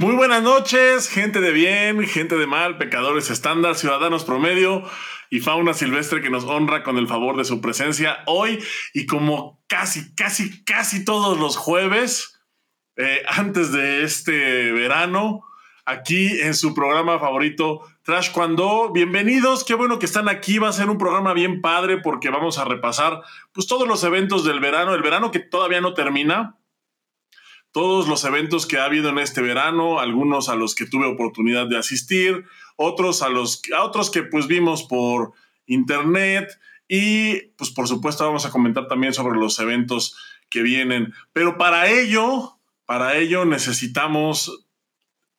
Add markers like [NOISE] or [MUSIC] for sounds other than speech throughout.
Muy buenas noches, gente de bien, gente de mal, pecadores estándar, ciudadanos promedio y fauna silvestre que nos honra con el favor de su presencia hoy y como casi, casi, casi todos los jueves, eh, antes de este verano, aquí en su programa favorito, Trash Cuando. Bienvenidos, qué bueno que están aquí. Va a ser un programa bien padre porque vamos a repasar pues, todos los eventos del verano, el verano que todavía no termina. Todos los eventos que ha habido en este verano, algunos a los que tuve oportunidad de asistir, otros a los a otros que pues vimos por internet y pues por supuesto vamos a comentar también sobre los eventos que vienen. Pero para ello, para ello necesitamos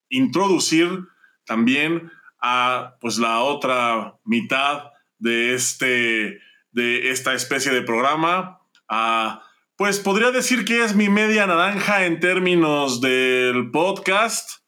introducir también a pues la otra mitad de este de esta especie de programa a pues podría decir que es mi media naranja en términos del podcast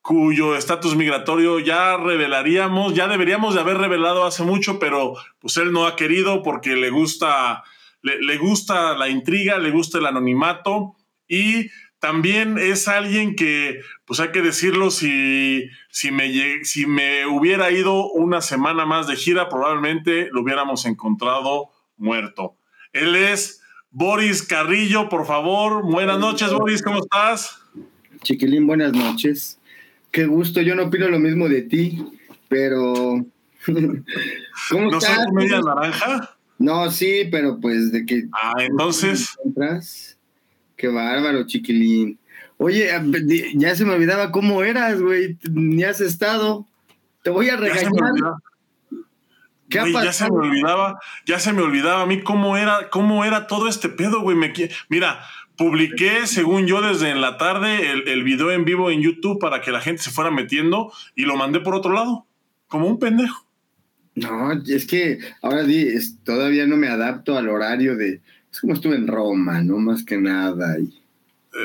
cuyo estatus migratorio ya revelaríamos, ya deberíamos de haber revelado hace mucho, pero pues él no ha querido porque le gusta le, gusta la intriga, le gusta el anonimato y también es alguien que, pues hay que decirlo, si, si, me, si me hubiera ido una semana más de gira, probablemente lo hubiéramos encontrado muerto. Él es Boris Carrillo, por favor. Buenas noches, Boris, ¿cómo estás? Chiquilín, buenas noches. Qué gusto, yo no opino lo mismo de ti, pero... [LAUGHS] ¿Cómo ¿No estás? media naranja? No, sí, pero pues de que... Ah, entonces... Qué bárbaro, chiquilín. Oye, ya se me olvidaba cómo eras, güey. Ni has estado. Te voy a regañar. Se me, ya se me olvidaba, ya se me olvidaba a mí cómo era, cómo era todo este pedo, güey. Me, mira, publiqué, según yo, desde en la tarde el, el, video en vivo en YouTube para que la gente se fuera metiendo y lo mandé por otro lado, como un pendejo. No, es que ahora di, todavía no me adapto al horario de, es como estuve en Roma, no más que nada. Y...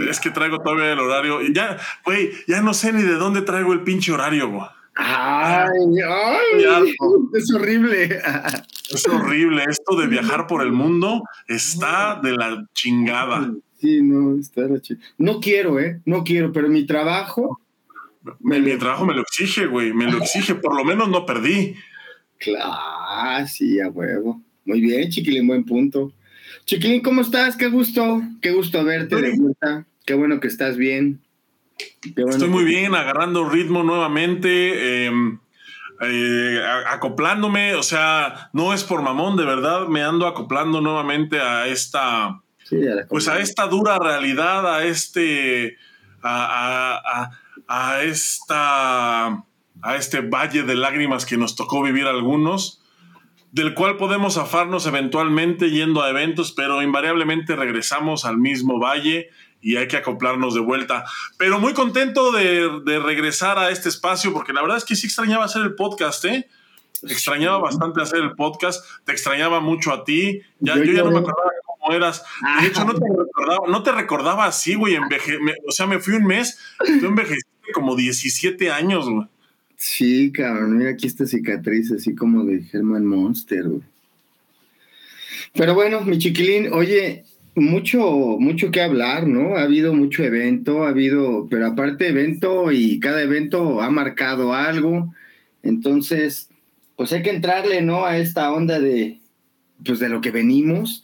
Es que traigo todavía el horario. Ya, güey, ya no sé ni de dónde traigo el pinche horario, güey. Ay, ay, es horrible. Es horrible. Esto de viajar por el mundo está de la chingada. Sí, no, está de la chingada. No quiero, ¿eh? No quiero, pero mi trabajo. Mi, mi trabajo me lo exige, güey. Me lo exige. Por lo menos no perdí. Claro, sí, a huevo. Muy bien, chiquilín, buen punto. Chiquilín, ¿cómo estás? Qué gusto, qué gusto verte de vuelta. Qué bueno que estás bien. Estoy muy bien, agarrando ritmo nuevamente, em, eh, acoplándome, o sea, no es por mamón, de verdad, me ando acoplando nuevamente a esta, pues a esta dura realidad, a este, a, a esta, a este valle de lágrimas que nos tocó vivir algunos del cual podemos zafarnos eventualmente yendo a eventos, pero invariablemente regresamos al mismo valle y hay que acoplarnos de vuelta. Pero muy contento de, regresar a este espacio, porque la verdad es que sí extrañaba hacer el podcast, ¿eh? Extrañaba bastante hacer el podcast, te extrañaba mucho a ti, ya, yo, ya no me acordaba cómo eras. De hecho, no te recordaba, no te recordaba así, güey, o sea, me fui un mes, tú envejeciste como 17 años, güey. Sí, cabrón, mira aquí esta cicatriz así como de Herman Monster, güey. Pero bueno, mi chiquilín, oye, mucho, mucho que hablar, ¿no? Ha habido mucho evento, ha habido, pero aparte evento y cada evento ha marcado algo. Entonces, pues hay que entrarle, ¿no? A esta onda de, pues de lo que venimos.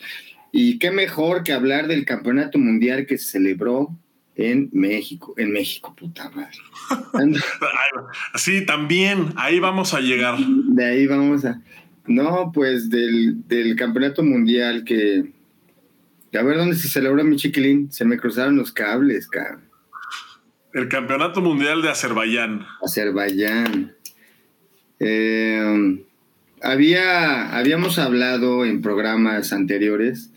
Y qué mejor que hablar del campeonato mundial que se celebró en México, en México, puta madre. [LAUGHS] sí, también, ahí vamos a llegar. De ahí vamos a... No, pues del, del campeonato mundial que... A ver dónde se celebró mi chiquilín. Se me cruzaron los cables, cabrón. El campeonato mundial de Azerbaiyán. Azerbaiyán. Eh, había, habíamos hablado en programas anteriores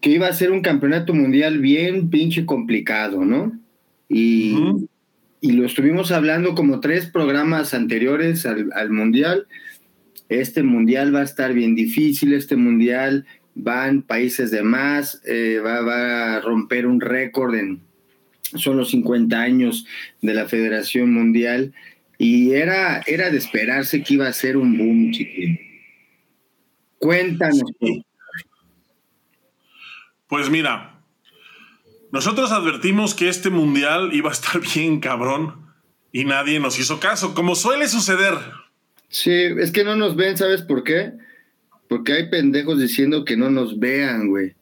que iba a ser un campeonato mundial bien pinche complicado, ¿no? Y, y lo estuvimos hablando como tres programas anteriores al, al, mundial. Este mundial va a estar bien difícil, este mundial van países de más, eh, va, va, a romper un récord en son los 50 años de la Federación Mundial y era, era de esperarse que iba a ser un boom, chiquín. Cuéntanos. Pues mira, nosotros advertimos que este mundial iba a estar [LAUGHS] bien cabrón y nadie nos hizo caso, como suele suceder. Sí, es que no nos ven, ¿sabes por qué? Porque hay pendejos diciendo que no nos vean, güey.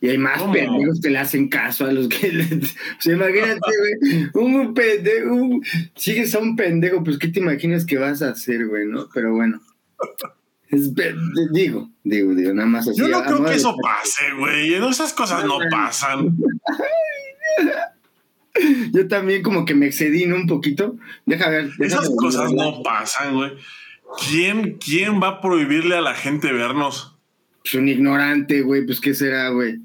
Y hay más pendejos que le hacen caso a los que [LAUGHS] le... O imagínate, güey, un pendejo, sigues a un pendejo, pues ¿qué te imaginas que vas a hacer, güey, no? Pero bueno. digo, digo, digo, nada más así. Yo no creo que eso pase, güey. Esas cosas no pasan. [LAUGHS] Yo también como que me excedí un poquito. Deja ver. Esas cosas no pasan, güey. ¿Quién, ¿Quién va a prohibirle a la gente vernos? Pues un ignorante, güey. Pues qué será, güey.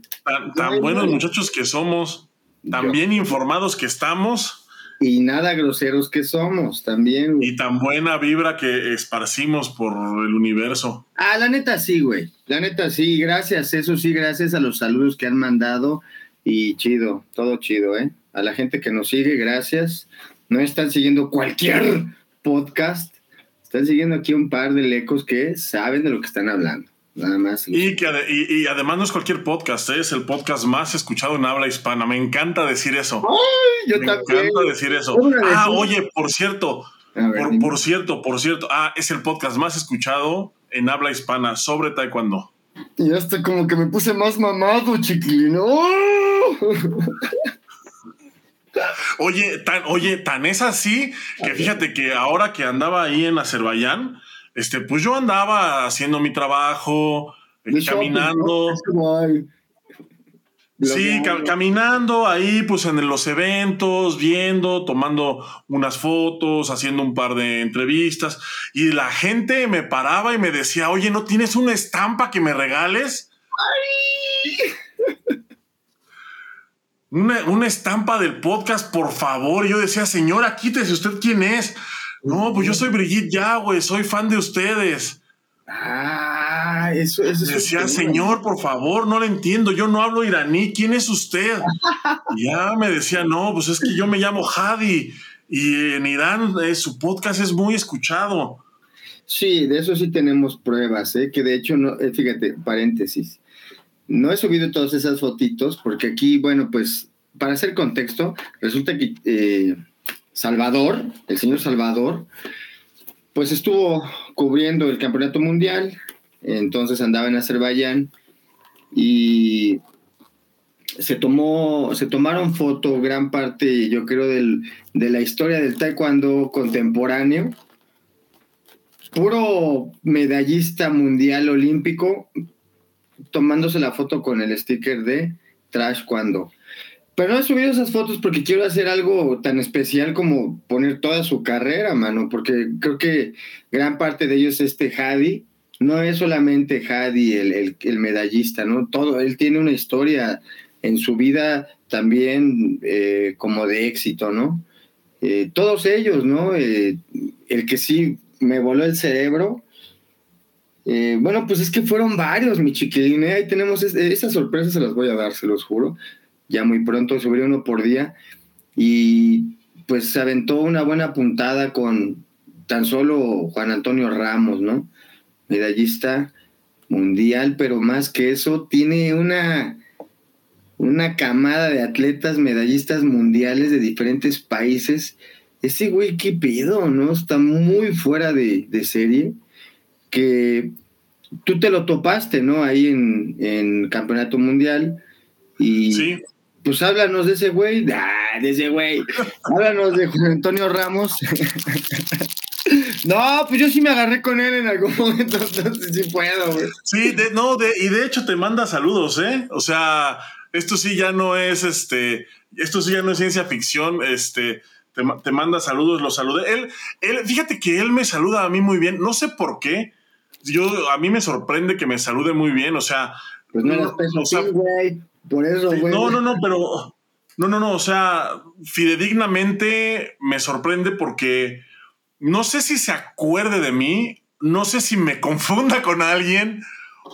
Tan, buenos muchachos que somos, tan bien informados que estamos. Y nada groseros que somos también. Y tan buena vibra que esparcimos por el universo. Ah, la neta sí, güey. La neta sí, gracias. Eso sí, gracias a los saludos que han mandado. Y chido, todo chido, ¿eh? A la gente que nos sigue, gracias. No están siguiendo cualquier podcast. Están siguiendo aquí un par de lecos que saben de lo que están hablando. Nada más. Y, que, y, además no es cualquier podcast, ¿eh? es el podcast más escuchado en habla hispana. Me encanta decir eso. Ay, yo Me también. encanta decir eso. Ah, oye, por cierto, por, cierto, por cierto, ah, es el podcast más escuchado en habla hispana sobre Taekwondo. Y hasta como que me puse más mamado, chiquilino. [LAUGHS] Oye, tan, oye, tan es así que fíjate que ahora que andaba ahí en Azerbaiyán, este, pues yo andaba haciendo mi trabajo, eh, caminando. Sí, caminando ahí, pues en los eventos, viendo, tomando unas fotos, haciendo un par de entrevistas. Y la gente me paraba y me decía, oye, ¿no tienes una estampa que me regales? Una, una, estampa del podcast, por favor. yo decía, señora, quítese usted quién es. No, pues yo soy Brigitte Yahweh, soy fan de ustedes. Ah, eso, eso Decía, señor, por favor, no le entiendo, yo no hablo iraní, ¿quién es usted? [LAUGHS] ya me decía, no, pues es que yo me llamo Hadi y en Irán eh, su podcast es muy escuchado. Sí, de eso sí tenemos pruebas, ¿eh? que de hecho, no, eh, fíjate, paréntesis, no he subido todas esas fotitos porque aquí, bueno, pues para hacer contexto, resulta que eh, Salvador, el señor Salvador, pues estuvo cubriendo el campeonato mundial, entonces andaba en Azerbaiyán y se tomó, se tomaron foto gran parte, yo creo, del, de la historia del taekwondo contemporáneo. Puro medallista mundial olímpico, tomándose la foto con el sticker de Trash Cuando. Pero no he subido esas fotos porque quiero hacer algo tan especial como poner toda su carrera, mano, porque creo que gran parte de ellos es este Hadi. No es solamente Hadi el, el, medallista, ¿no? Todo, él tiene una historia en su vida también eh, como de éxito, ¿no? Eh, todos ellos, ¿no? Eh, el que sí me voló el cerebro. Bueno, pues es que fueron varios, mi chiquilín. Ahí tenemos esas sorpresas, se las voy a dar, se los juro ya muy pronto, subí uno por día y pues se aventó una buena puntada con tan solo Juan Antonio Ramos, ¿no? Medallista mundial, pero más que eso, tiene una, una camada de atletas medallistas mundiales de diferentes países. Ese güey, qué ¿no? Está muy fuera de, serie. Que tú te lo topaste, ¿no? Ahí en, en Campeonato Mundial. Y sí pues háblanos de ese güey, [LAUGHS] ah, de ese güey, háblanos de Juan Antonio Ramos. [LAUGHS] no, pues yo sí me agarré con él en algún momento, [LAUGHS] entonces sí puedo, güey. Sí, no, y de hecho te manda saludos, ¿eh? O sea, esto sí ya no es, este, esto sí ya no es ciencia ficción, este, te, te manda saludos, lo saludé. Él, él, fíjate que él me saluda a mí muy bien, no sé por qué, yo, a mí me sorprende que me salude muy bien, o sea... Pues no eras peso, güey. Por eso, güey. No, no, no, pero. No, no, no. O sea, fidedignamente me sorprende porque no sé si se acuerde de mí, no sé si me [LAUGHS] confunda con alguien,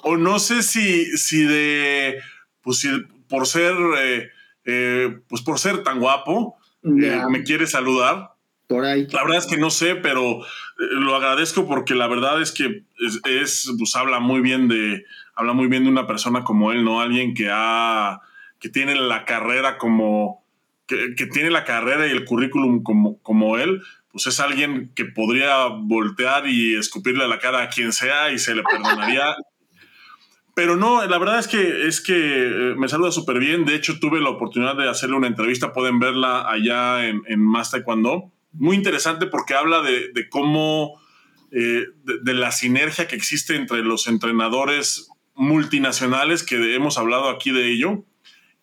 o no sé si, si de. Pues si por ser. Eh, eh, pues por ser tan guapo, eh, me quiere saludar. Por ahí. La verdad es que no sé, pero lo agradezco porque la verdad es que es, pues habla muy bien de, habla muy bien de una persona como él, ¿no? Alguien que ha, que tiene la carrera como, que, tiene la carrera y el currículum como, como él, pues es alguien que podría voltear y escupirle la cara a quien sea y se le perdonaría. [LAUGHS] Pero no, la verdad es que, es que eh, me saluda súper bien. De hecho, tuve la oportunidad de hacerle una entrevista. Pueden verla allá en, en Más Taekwondo. Muy interesante porque habla de, de cómo, eh, de, la sinergia que existe entre los entrenadores multinacionales, que hemos hablado aquí de ello,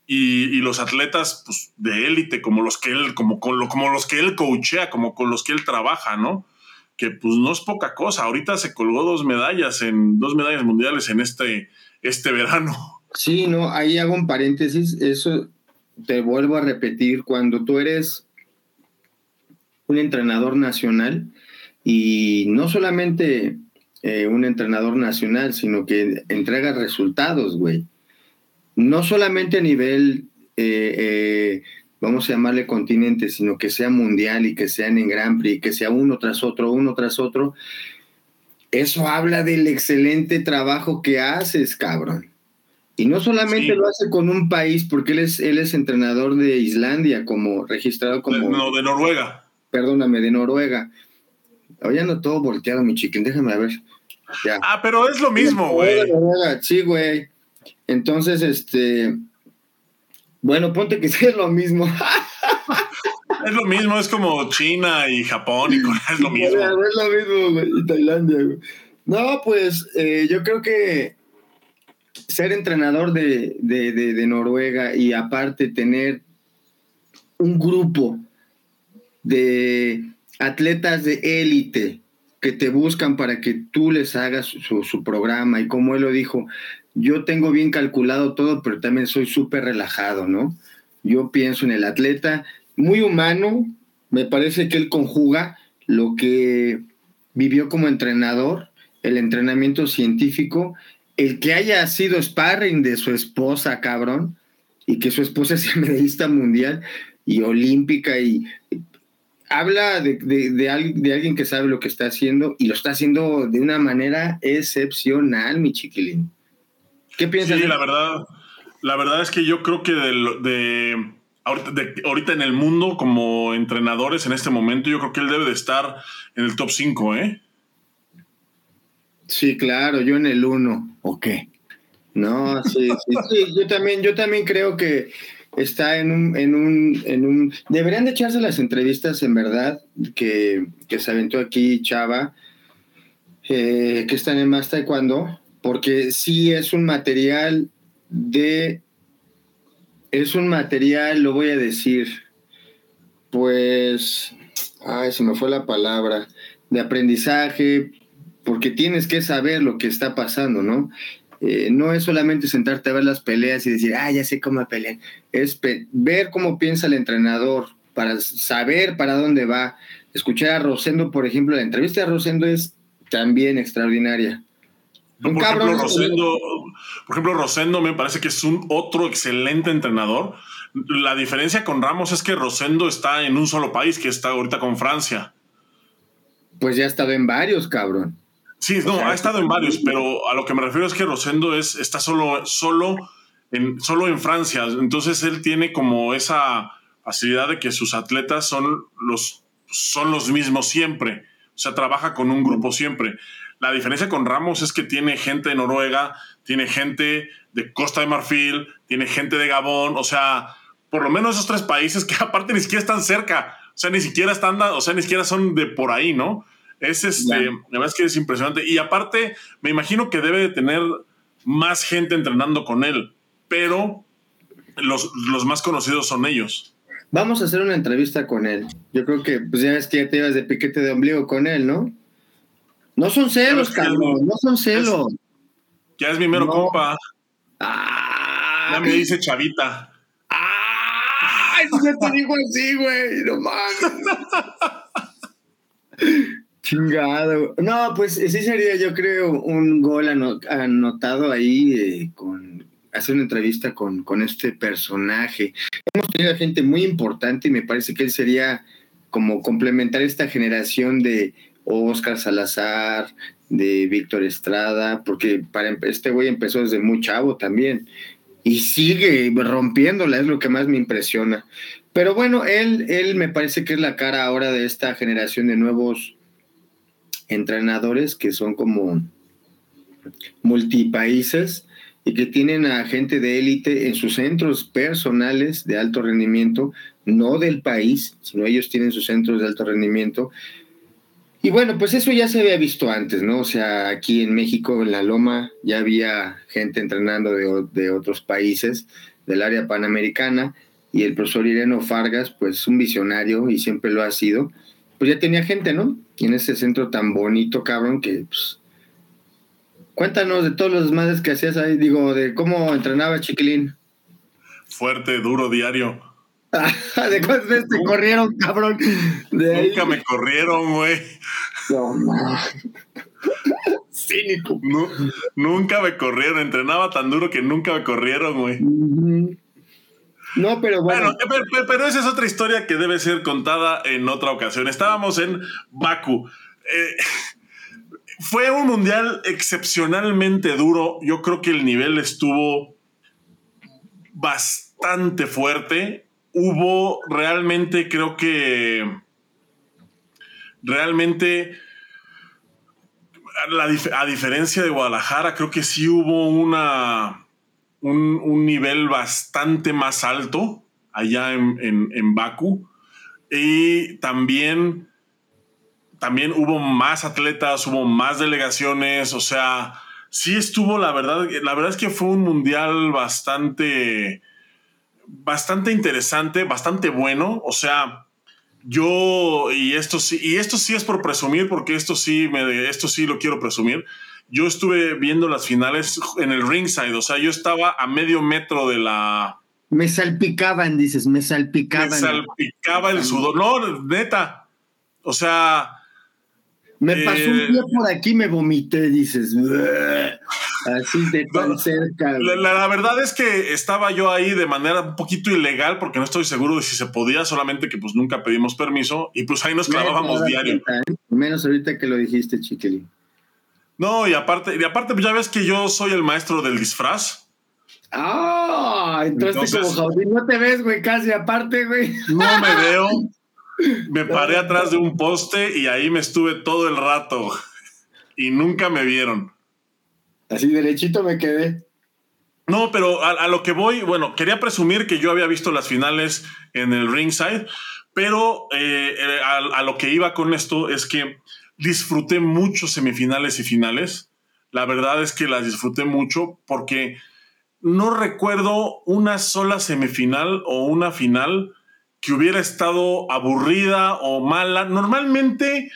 y, los atletas pues, de élite, como los que él, como, como los que él coachea, como con los que él trabaja, ¿no? Que pues no es poca cosa. Ahorita se colgó dos medallas en dos medallas mundiales en este, este verano. Sí, no, ahí hago un paréntesis. Eso te vuelvo a repetir. Cuando tú eres un entrenador nacional, y no solamente eh, un entrenador nacional, sino que entrega resultados, güey no solamente a nivel, eh, eh, vamos a llamarle continente, sino que sea mundial y que sean en Grand Prix, que sea uno tras otro, uno tras otro, eso habla del excelente trabajo que haces, cabrón. Y no solamente lo hace con un país, porque él es, él es entrenador de Islandia, como registrado como... no, de Noruega. Perdóname, de Noruega. Oye, no todo volteado, mi chiquín, déjame ver. Ah, pero es lo mismo, güey. Sí, güey. Entonces, este, bueno, ponte que [LAUGHS] es lo mismo. [LAUGHS] es lo mismo, es como China y Japón y Corea, es lo [LAUGHS] mismo. Es lo mismo, güey, y Tailandia, güey. No, pues eh, yo creo que ser entrenador de, de, Noruega y aparte tener un grupo de atletas de élite que te buscan para que tú les hagas su, programa y como él lo dijo, yo tengo bien calculado todo, pero también soy súper relajado, ¿no? Yo pienso en el atleta, muy humano, me parece que él conjuga lo que vivió como entrenador, el entrenamiento científico, el que haya sido sparring de su esposa, cabrón, y que su esposa sea [LAUGHS] medallista mundial y olímpica y habla de, de, de, alguien que sabe lo que está haciendo y lo está haciendo de una manera excepcional, mi chiquilín. ¿Qué piensas? Sí, la verdad, la verdad es que yo creo que de, ahorita, en el mundo, como entrenadores en este momento, yo creo que él debe de estar en el top 5, ¿eh? Sí, claro, yo en el 1. ¿O qué? No, sí, sí, sí, yo también, yo también creo que está en un, en un, en un. Deberían de echarse las entrevistas en verdad que, que se aventó aquí Chava, eh, que están en Más Taekwondo, porque sí es un material de, es un material, lo voy a decir, pues, ay, se me fue la palabra, de aprendizaje, porque tienes que saber lo que está pasando, ¿no? Eh, no es solamente sentarte a ver las peleas y decir, ah, ya sé cómo pelean, es ver cómo piensa el entrenador para saber para dónde va. Escuchar a Rosendo, por ejemplo, la entrevista de Rosendo es también extraordinaria por, ejemplo, Rosendo, por ejemplo, Rosendo me parece que es un otro excelente entrenador. La diferencia con Ramos es que Rosendo está en un solo país, que está ahorita con Francia. Pues ya ha estado en varios, cabrón. Sí, no, ha estado en varios, pero a lo que me refiero es que Rosendo es, está solo, solo, en, solo en Francia. Entonces él tiene como esa facilidad de que sus atletas son los, son los mismos siempre. O sea, trabaja con un grupo siempre. La diferencia con Ramos es que tiene gente de Noruega, tiene gente de Costa de Marfil, tiene gente de Gabón, o sea, por lo menos esos tres países que [LAUGHS] aparte ni siquiera están cerca, o sea, ni siquiera están, o sea, ni siquiera son de por ahí, ¿no? Es este, la verdad es que es impresionante. Y aparte, me imagino que debe de tener más gente entrenando con él, pero los, los más conocidos son ellos. Vamos a hacer una entrevista con él. Yo creo que, pues ya ves que ya te ibas de piquete de ombligo con él, ¿no? No son celos, Carlos, no son celos. ya es mi mero compa. ya me dice chavita. ¡Ay! Ya te digo así, güey. No mames. [LAUGHS] Chingado. No, pues sí sería, yo creo, un gol anotado ahí eh, con hacer una entrevista con, con este personaje. Hemos tenido gente muy importante y me parece que él sería como complementar esta generación de Oscar Salazar, de Víctor Estrada, porque para este güey empezó desde muy chavo también. y sigue rompiéndola, es lo que más me impresiona. Pero bueno, él, él me parece que es la cara ahora de esta generación de nuevos entrenadores que son como multipaíses y que tienen a gente de élite en sus centros personales de alto rendimiento, no del país, sino ellos tienen sus centros de alto rendimiento. Y bueno, pues eso ya se había visto antes, ¿no? O sea, aquí en México, en La Loma, ya había gente entrenando de, de otros países del área panamericana y el profesor Ireno Fargas, pues un visionario y siempre lo ha sido, pues ya tenía gente, ¿no? Y en ese centro tan bonito, cabrón, que pues, Cuéntanos de todos los desmadres que hacías ahí, digo, de cómo entrenaba Chiquilín. Fuerte, duro, diario. [LAUGHS] ¿De cuántas veces te corrieron, cabrón? nunca me corrieron, güey. No, no. Cínico. nunca me corrieron. Entrenaba tan duro que nunca me corrieron, güey. No, pero bueno. pero, pero, esa es otra historia que debe ser contada en otra ocasión. Estábamos en Baku. Eh, fue un mundial excepcionalmente duro. Yo creo que el nivel estuvo bastante fuerte. Hubo realmente, creo que realmente, a, diferencia de Guadalajara, creo que sí hubo una, un, nivel bastante más alto allá en, en, en Baku. Y también también hubo más atletas, hubo más delegaciones, o sea, sí estuvo, la verdad, la verdad es que fue un mundial bastante, bastante interesante, bastante bueno, o sea, yo, y esto sí, y esto sí es por presumir, porque esto sí, me, esto sí lo quiero presumir, yo estuve viendo las finales en el ringside, o sea, yo estaba a medio metro de la... Me salpicaban, dices, me salpicaban. Me salpicaba el sudor, no, neta, o sea me pasó un día por aquí, me vomité, dices. Así de [LAUGHS] tan cerca. La, verdad es que estaba yo ahí de manera un poquito ilegal porque no estoy seguro de si se podía, solamente que pues nunca pedimos permiso y pues ahí nos clavábamos diario. ¿eh? Menos ahorita que lo dijiste, Chiquili. No, y aparte, y aparte pues ya ves que yo soy el maestro del disfraz. Ah, entonces, como Jaudín, no te ves, güey, casi aparte, güey. No me [LAUGHS] veo. Me paré atrás de un poste y ahí me estuve todo el rato y nunca me vieron. Así derechito me quedé. No, pero a, lo que voy, bueno, quería presumir que yo había visto las finales en el ringside, pero eh, eh, a, lo que iba con esto es que disfruté mucho semifinales y finales. La verdad es que las disfruté mucho porque no recuerdo una sola semifinal o una final que hubiera estado aburrida o mala. Normalmente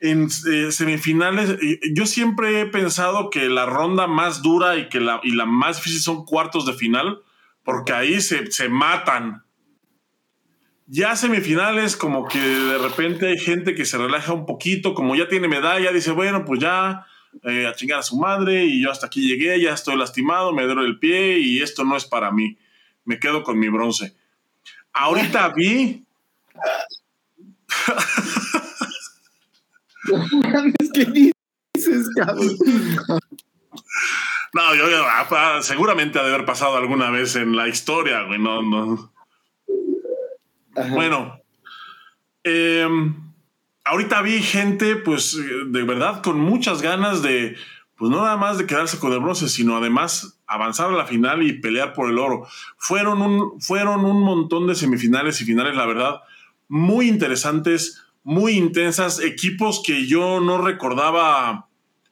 en eh, semifinales, yo siempre he pensado que la ronda más dura y que la, y la más difícil son cuartos de final, porque ahí se, se matan. Ya semifinales, como que de repente hay gente que se relaja un poquito, como ya tiene medalla, dice, bueno, pues ya eh, a chingar a su madre y yo hasta aquí llegué, ya estoy lastimado, me duele el pie y esto no es para mí. Me quedo con mi bronce. Ahorita vi. [LAUGHS] ¿Qué dices, cabrón? No, yo, ah, seguramente ha de haber pasado alguna vez en la historia, güey. No, no. Bueno, em, ahorita vi gente, pues, de verdad, con muchas ganas de, pues, no nada más de quedarse con el bronce, sino además avanzar a la final y pelear por el oro. Fueron un, fueron un montón de semifinales y finales, la verdad, muy interesantes, muy intensas, equipos que yo no recordaba,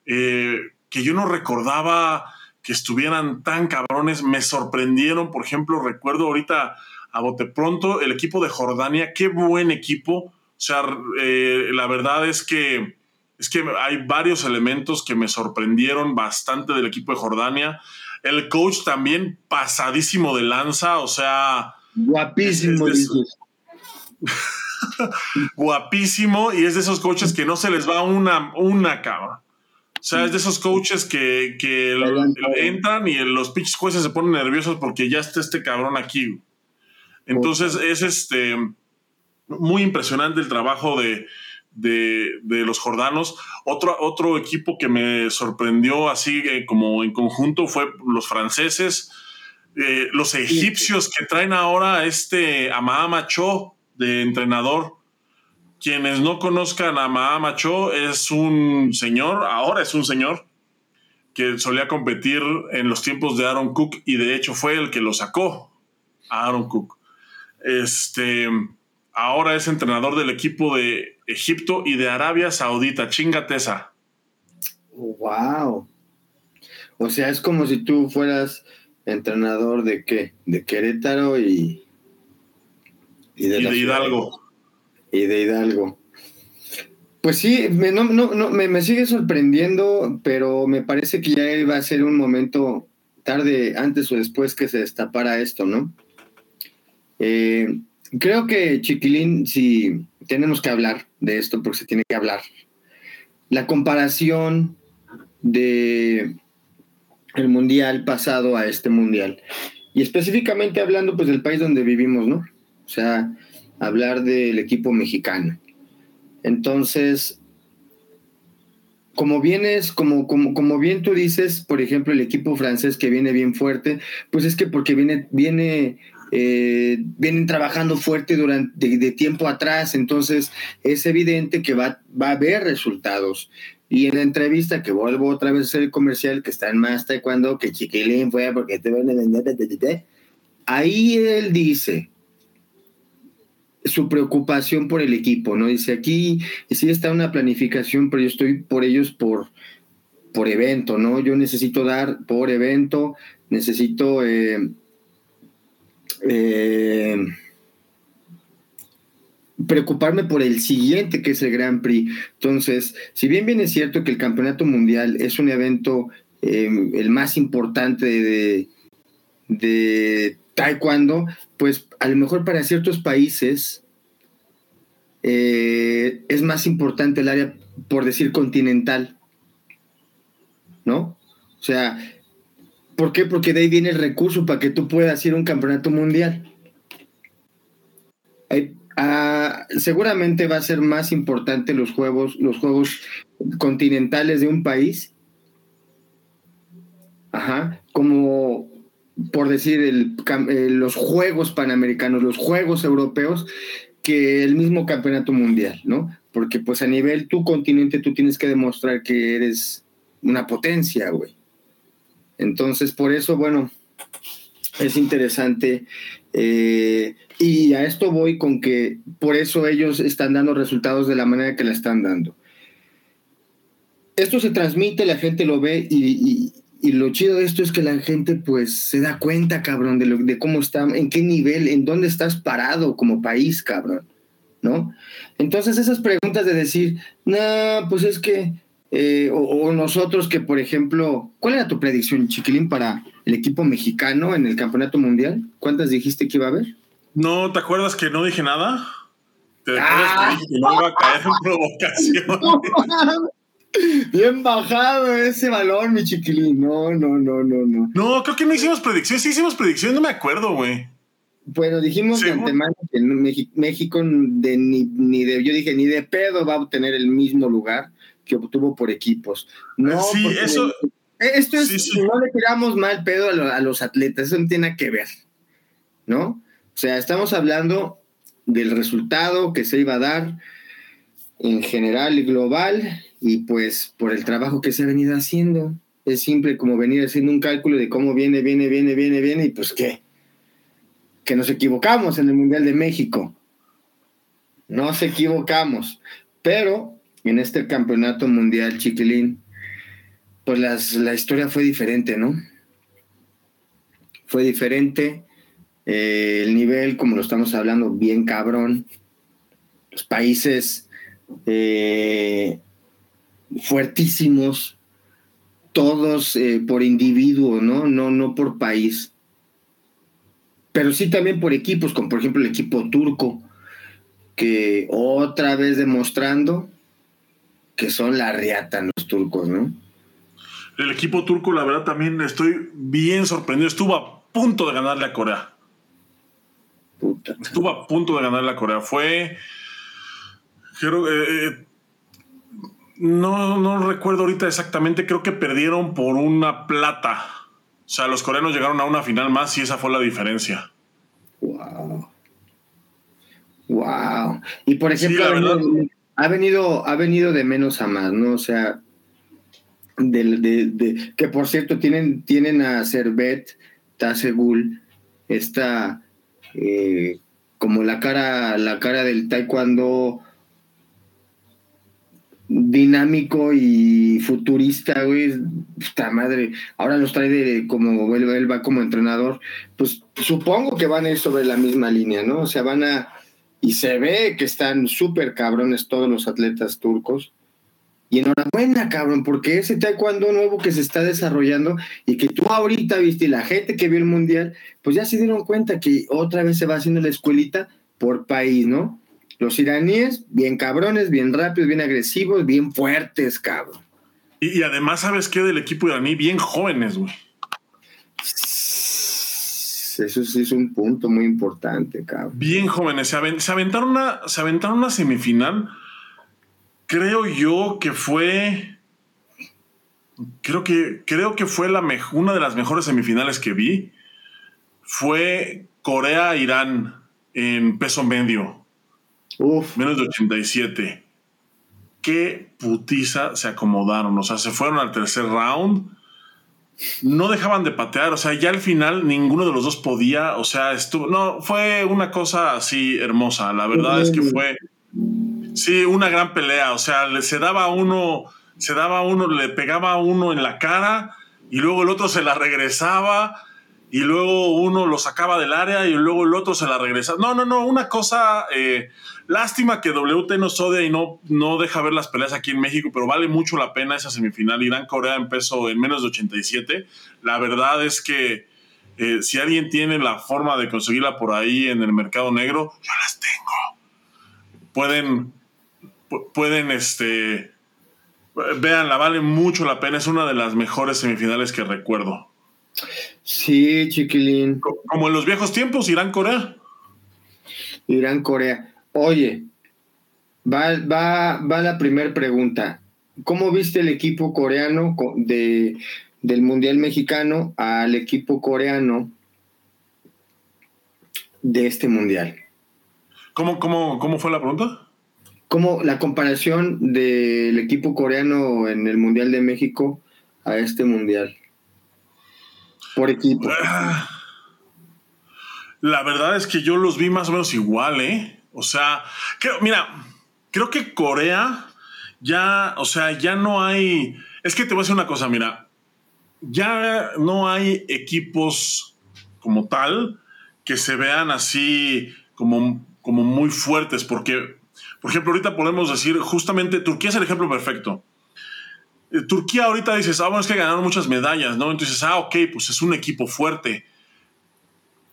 eh, que yo no recordaba que estuvieran tan cabrones, me sorprendieron, por ejemplo, recuerdo ahorita a bote pronto el equipo de Jordania, qué buen equipo, o sea, eh, la verdad es que es que hay varios elementos que me sorprendieron bastante del equipo de Jordania. El coach también pasadísimo de lanza, o sea. Guapísimo, [LAUGHS] Guapísimo, y es de esos coaches que no se les va una, una cabra. O sea, es de esos coaches que, entran y los pitch jueces se ponen nerviosos porque ya está este cabrón aquí. Entonces, es este muy impresionante el trabajo de, de, los jordanos. Otro, otro equipo que me sorprendió así eh, como en conjunto fue los franceses. Eh, los egipcios que traen ahora a este Amahama Cho de entrenador. Quienes no conozcan a Mahama Cho es un señor, ahora es un señor, que solía competir en los tiempos de Aaron Cook y de hecho fue el que lo sacó a Aaron Cook. Este, ahora es entrenador del equipo de Egipto y de Arabia Saudita. Chingate esa. Wow. O sea, es como si tú fueras entrenador de qué? De Querétaro y. Y de, Hidalgo. Y de Hidalgo. Pues sí, me, no, no, me, me, sigue sorprendiendo, pero me parece que ya iba a ser un momento tarde, antes o después que se destapara esto, ¿no? Eh, creo que Chiquilín, si tenemos que hablar de esto, porque se tiene que hablar. La comparación de el mundial pasado a este mundial. Y específicamente hablando pues del país donde vivimos, ¿no? O sea, hablar del equipo mexicano. Entonces, como vienes, como, como, como bien tú dices, por ejemplo, el equipo francés que viene bien fuerte, pues es que porque viene, viene eh, vienen trabajando fuerte durante de, tiempo atrás, entonces es evidente que va, va a haber resultados. Y en la entrevista, que vuelvo otra vez a hacer el comercial, que está en más cuando que Chiquilín fue porque te van a vender, ahí él dice su preocupación por el equipo, ¿no? Dice aquí, sí está una planificación, pero yo estoy por ellos por, por evento, ¿no? Yo necesito dar por evento, necesito eh, eh, preocuparme por el siguiente, que es el Grand Prix. Entonces, si bien bien es cierto que el Campeonato Mundial es un evento eh, el más importante de, de taekwondo, pues a lo mejor para ciertos países eh, es más importante el área, por decir, continental. ¿No? O sea, ¿por qué? Porque de ahí viene el recurso para que tú puedas ir a un campeonato mundial. Ah, seguramente va a ser más importante los juegos, los juegos continentales de un país. Ajá, como por decir eh, los juegos panamericanos, los juegos europeos, que el mismo campeonato mundial, ¿no? Porque pues a nivel tu continente tú tienes que demostrar que eres una potencia, güey. Entonces, por eso, bueno, es interesante eh, y a esto voy con que por eso ellos están dando resultados de la manera que la están dando. Esto se transmite, la gente lo ve y, lo chido de esto es que la gente pues se da cuenta, cabrón, de, de cómo está, en qué nivel, en dónde estás parado como país, cabrón, ¿no? Entonces esas preguntas de decir, no, pues es que eh, o, nosotros que, por ejemplo, ¿cuál era tu predicción, Chiquilín, para el equipo mexicano en el Campeonato Mundial? ¿Cuántas dijiste que iba a haber? No, ¿te acuerdas que no dije nada? ¿Te acuerdas que dije que no iba a caer en provocación? [LAUGHS] Bien bajado ese balón, mi chiquilín. No, no, no, no, no. No, creo que no hicimos predicción. Sí hicimos predicción, no me acuerdo, güey. Bueno, dijimos de antemano que México de, ni, ni de, yo dije, ni de pedo va a obtener el mismo lugar que obtuvo por equipos. No, sí, eso. Esto es, no le tiramos mal pedo a, los atletas, eso no tiene nada que ver, ¿no? O sea, estamos hablando del resultado que se iba a dar en general y global y pues por el trabajo que se ha venido haciendo. Es simple como venir haciendo un cálculo de cómo viene, viene, viene, viene, viene y pues qué. Que nos equivocamos en el Mundial de México. Nos equivocamos. Pero en este campeonato mundial, chiquilín, pues la historia fue diferente, ¿no? Fue diferente. Eh, el nivel, como lo estamos hablando, bien cabrón. Los países eh, fuertísimos, todos eh, por individuo, ¿no? ¿no? No por país. Pero sí también por equipos, como por ejemplo el equipo turco, que otra vez demostrando que son la riata los turcos, ¿no? El equipo turco, la verdad, también estoy bien sorprendido. Estuvo a punto de ganarle a Corea. Puta. Estuvo a punto de ganarle a Corea. Fue. Creo, eh, eh, no, no recuerdo ahorita exactamente. Creo que perdieron por una plata. O sea, los coreanos llegaron a una final más y esa fue la diferencia. Wow. Wow. Y por ejemplo, ha, venido, ha, venido, de menos a más, ¿no? O sea, de, que por cierto tienen, tienen a Servet Tasegul, esta eh, como la cara, la cara del taekwondo dinámico y futurista, güey, puta madre, ahora los trae de como él, va como entrenador, pues supongo que van a ir sobre la misma línea, ¿no? O sea, van a, y se ve que están súper cabrones todos los atletas turcos, y enhorabuena, cabrón, porque ese taekwondo nuevo que se está desarrollando y que tú ahorita viste y la gente que vio el mundial, pues ya se dieron cuenta que otra vez se va haciendo la escuelita por país, ¿no? Los iraníes, bien cabrones, bien rápidos, bien agresivos, bien fuertes, cabrón. Y, además, ¿sabes qué? Del equipo iraní, bien jóvenes, güey. Eso sí es un punto muy importante, cabrón. Bien jóvenes. Se, aventaron, una, se aventaron una semifinal creo yo que fue. Creo que, creo que fue la una de las mejores semifinales que vi. Fue Corea-Irán en peso medio. Uf. Menos de 87. Qué putiza se acomodaron. O sea, se fueron al tercer round. No dejaban de patear. O sea, ya al final ninguno de los dos podía. O sea, estuvo. No, fue una cosa así hermosa. La verdad es que fue Sí, una gran pelea. O sea, le, se daba uno, se daba uno, le pegaba a uno en la cara y luego el otro se la regresaba y luego uno lo sacaba del área y luego el otro se la regresaba. No, no, no, una cosa. Eh, lástima que WT nos odia y no, no deja ver las peleas aquí en México, pero vale mucho la pena esa semifinal. Irán-Corea en peso en menos de 87. La verdad es que eh, si alguien tiene la forma de conseguirla por ahí en el mercado negro, yo las tengo. Pueden pueden, este, vean, la vale mucho la pena, es una de las mejores semifinales que recuerdo. Sí, chiquilín. Como en los viejos tiempos, Irán-Corea. Irán-Corea. Oye, va, va, va la primera pregunta. ¿Cómo viste el equipo coreano de, del Mundial Mexicano al equipo coreano de este Mundial? ¿Cómo, cómo, cómo fue la pregunta? como la comparación del equipo coreano en el Mundial de México a este Mundial? Por equipo. Ah, la verdad es que yo los vi más o menos igual, ¿eh? O sea, mira, creo que Corea ya, o sea, ya no hay. Es que te voy a decir una cosa, mira, ya no hay equipos como tal que se vean así como, como muy fuertes, porque por ejemplo, ahorita podemos decir, justamente, Turquía es el ejemplo perfecto. Eh, Turquía ahorita dices, ah, bueno, es que ganaron muchas medallas, ¿no? Entonces, ah, ok, pues es un equipo fuerte.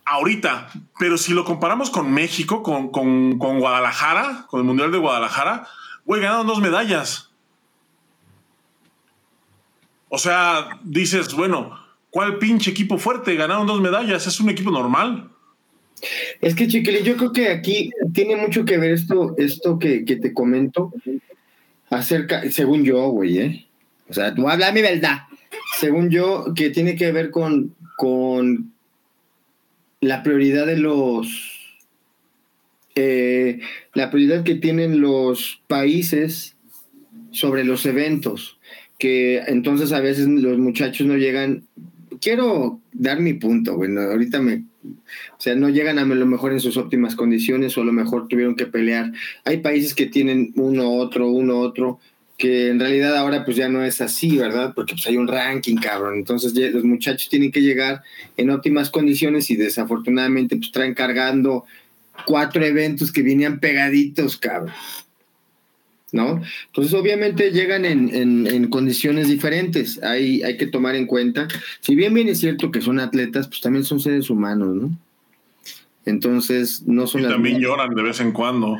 Ahorita, pero si lo comparamos con México, con, con, con Guadalajara, con el Mundial de Guadalajara, güey, ganaron dos medallas. O sea, dices, bueno, ¿cuál pinche equipo fuerte? Ganaron dos medallas, es un equipo normal. Es que, Chiquili, yo creo que aquí tiene mucho que ver esto, esto que, te comento acerca, según yo, güey, ¿eh? O sea, tú habla mi verdad. Según yo, que tiene que ver con, con la prioridad de los. Eh, la prioridad que tienen los países sobre los eventos. Que entonces a veces los muchachos no llegan. Quiero dar mi punto, güey. ahorita me o sea, no llegan a lo mejor en sus óptimas condiciones o a lo mejor tuvieron que pelear. Hay países que tienen uno, otro, uno, otro, que en realidad ahora pues ya no es así, ¿verdad? Porque pues hay un ranking, cabrón. Entonces los muchachos tienen que llegar en óptimas condiciones y desafortunadamente pues traen cargando cuatro eventos que venían pegaditos, cabrón. ¿no? Entonces, obviamente llegan en, condiciones diferentes, hay, hay que tomar en cuenta. Si bien bien es cierto que son atletas, pues también son seres humanos, ¿no? Entonces, no son y También lloran de vez en cuando.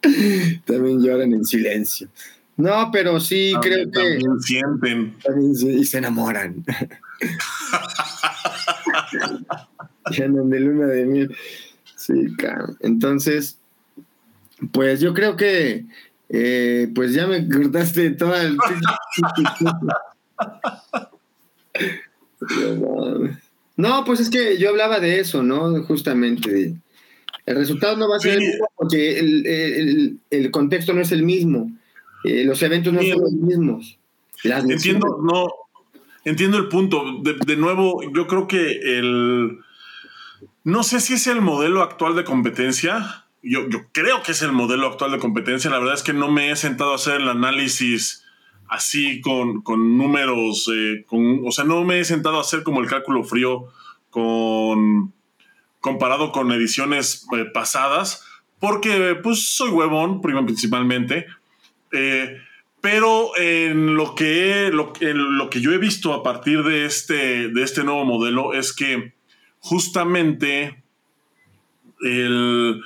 [LAUGHS] también lloran en silencio. No, pero sí creo que. También sienten. y se enamoran. [LAUGHS] ya de luna de miel. Sí, claro. Entonces, pues yo creo que, eh, pues ya me cortaste todo el... [LAUGHS] No, pues es que yo hablaba de eso, ¿no? Justamente. el resultado no va a ser el mismo porque el, contexto no es el mismo. Eh, los eventos no son los mismos. entiendo, no, entiendo el punto. De, nuevo, yo creo que el. No sé si es el modelo actual de competencia. Yo, yo creo que es el modelo actual de competencia. La verdad es que no me he sentado a hacer el análisis así con, números, eh, con, o sea, no me he sentado a hacer como el cálculo frío con comparado con ediciones eh, pasadas, porque pues soy huevón, principalmente. Eh, pero en lo, que, lo, lo que yo he visto a partir de este, de este nuevo modelo es que justamente el,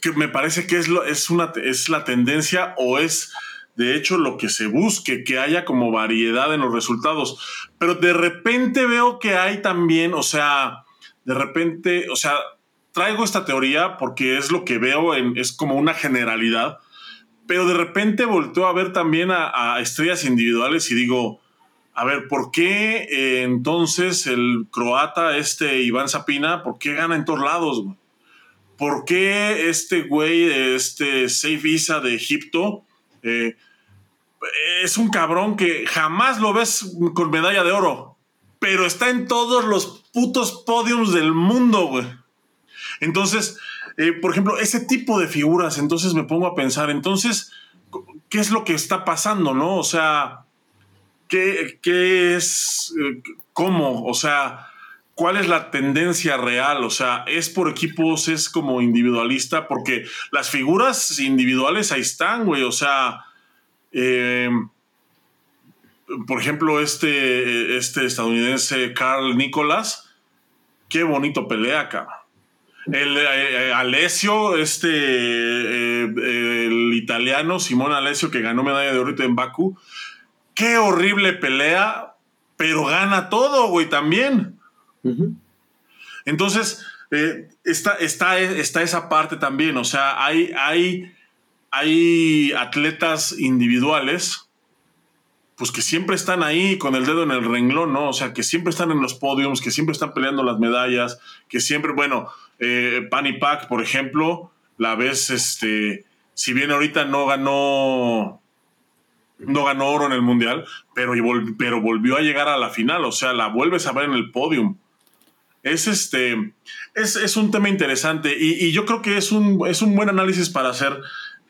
que me parece que es, lo, es, una, es la tendencia o es de hecho lo que se busque, que haya como variedad en los resultados. Pero de repente veo que hay también, o sea, de repente, o sea, traigo esta teoría porque es lo que veo, en, es como una generalidad, pero de repente volteo a ver también a, estrellas individuales y digo, a ver, ¿por qué eh, entonces el croata, este Iván Zapina, por qué gana en todos lados? ¿Por qué este güey, este Safe Isa de Egipto, eh, es un cabrón que jamás lo ves con medalla de oro, pero está en todos los putos podiums del mundo, güey. Entonces, eh, por ejemplo, ese tipo de figuras, entonces me pongo a pensar, entonces, ¿qué es lo que está pasando, no? O sea, ¿qué, qué es, eh, cómo? O sea, ¿cuál es la tendencia real? O sea, ¿es por equipos, es como individualista? Porque las figuras individuales ahí están, güey, o sea eh, por ejemplo, este, este estadounidense Carl Nicholas, qué bonito pelea, cabrón. El eh, Alessio, este, eh, el italiano Simón Alessio que ganó medalla de oro en Baku, qué horrible pelea, pero gana todo, güey, también. Entonces, está, está, está, esa parte también, o sea, hay, hay hay atletas individuales, pues que siempre están ahí con el dedo en el renglón, ¿no? O sea, que siempre están en los podiums, que siempre están peleando las medallas, que siempre, bueno, eh, Pack, por ejemplo, la vez, este, si bien ahorita no ganó, no ganó oro en el mundial, pero, pero volvió a llegar a la final, o sea, la vuelves a ver en el podium. Es este, es, un tema interesante y, yo creo que es un, es un buen análisis para hacer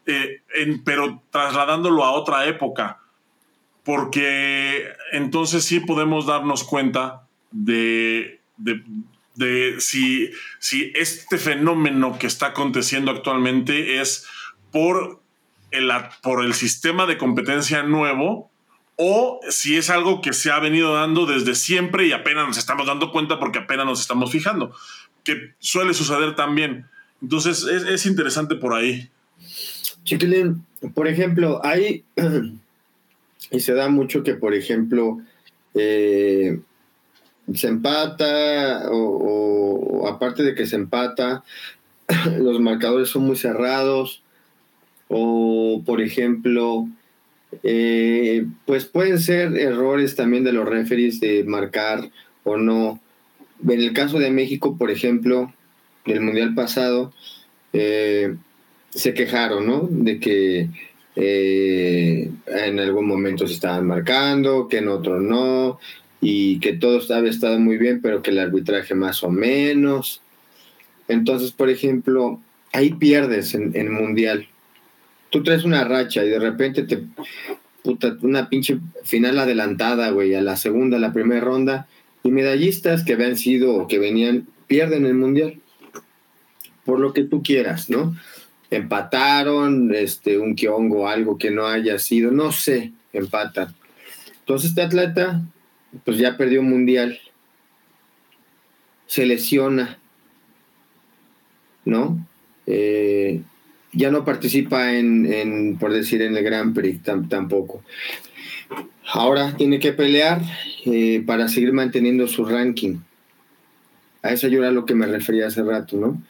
eh, pero trasladándolo a otra época, porque entonces sí podemos darnos cuenta de, de, si, si este fenómeno que está aconteciendo actualmente es por el, por el sistema de competencia nuevo o si es algo que se ha venido dando desde siempre y apenas nos estamos dando cuenta porque apenas nos estamos fijando, que suele suceder también. Entonces es, es interesante por ahí. Chiquilín, por ejemplo, hay, [CLEARS THROAT] y se da mucho que, por ejemplo, eh, se empata o, aparte de que se empata, [CLEARS THROAT] los marcadores son muy cerrados o, por ejemplo, eh, pues pueden ser errores también de los referees de marcar o no. En el caso de México, por ejemplo, del Mundial pasado, eh, se quejaron, ¿no? De que eh, en algún momento se estaban marcando, que en otro no, y que todo había estado muy bien, pero que el arbitraje más o menos. Entonces, por ejemplo, ahí pierdes en, en Mundial. Tú traes una racha y de repente te... Una pinche final adelantada, güey, a la segunda, a la primera ronda, y medallistas que habían sido o que venían, pierden el Mundial. Por lo que tú quieras, ¿no? empataron, este, un kiongo, algo que no haya sido, no sé, empatan. Entonces este atleta, pues ya perdió un mundial, se lesiona, ¿no? Eh, ya no participa en, por decir, en el Grand Prix tampoco. Ahora tiene que pelear eh, para seguir manteniendo su ranking. A eso yo era lo que me refería hace rato, ¿no?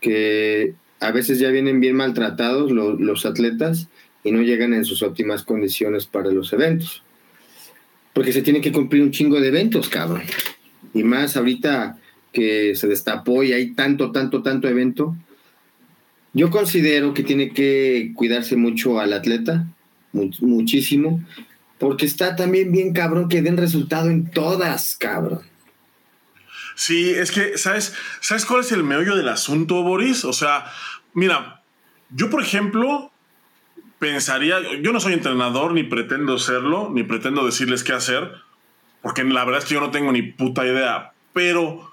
Que a veces ya vienen bien maltratados los atletas y no llegan en sus óptimas condiciones para los eventos. porque se tiene que cumplir un chingo de eventos, cabrón. Y más ahorita que se destapó y hay tanto, tanto, tanto evento. Yo considero que tiene que cuidarse mucho al atleta, muchísimo, porque está también bien cabrón que den resultado en todas, cabrón. Sí, es que, ¿sabes? ¿Sabes cuál es el meollo del asunto, Boris? O sea, mira, yo, por ejemplo, pensaría, yo no soy entrenador, ni pretendo serlo, ni pretendo decirles qué hacer, porque la verdad es que yo no tengo ni puta idea, pero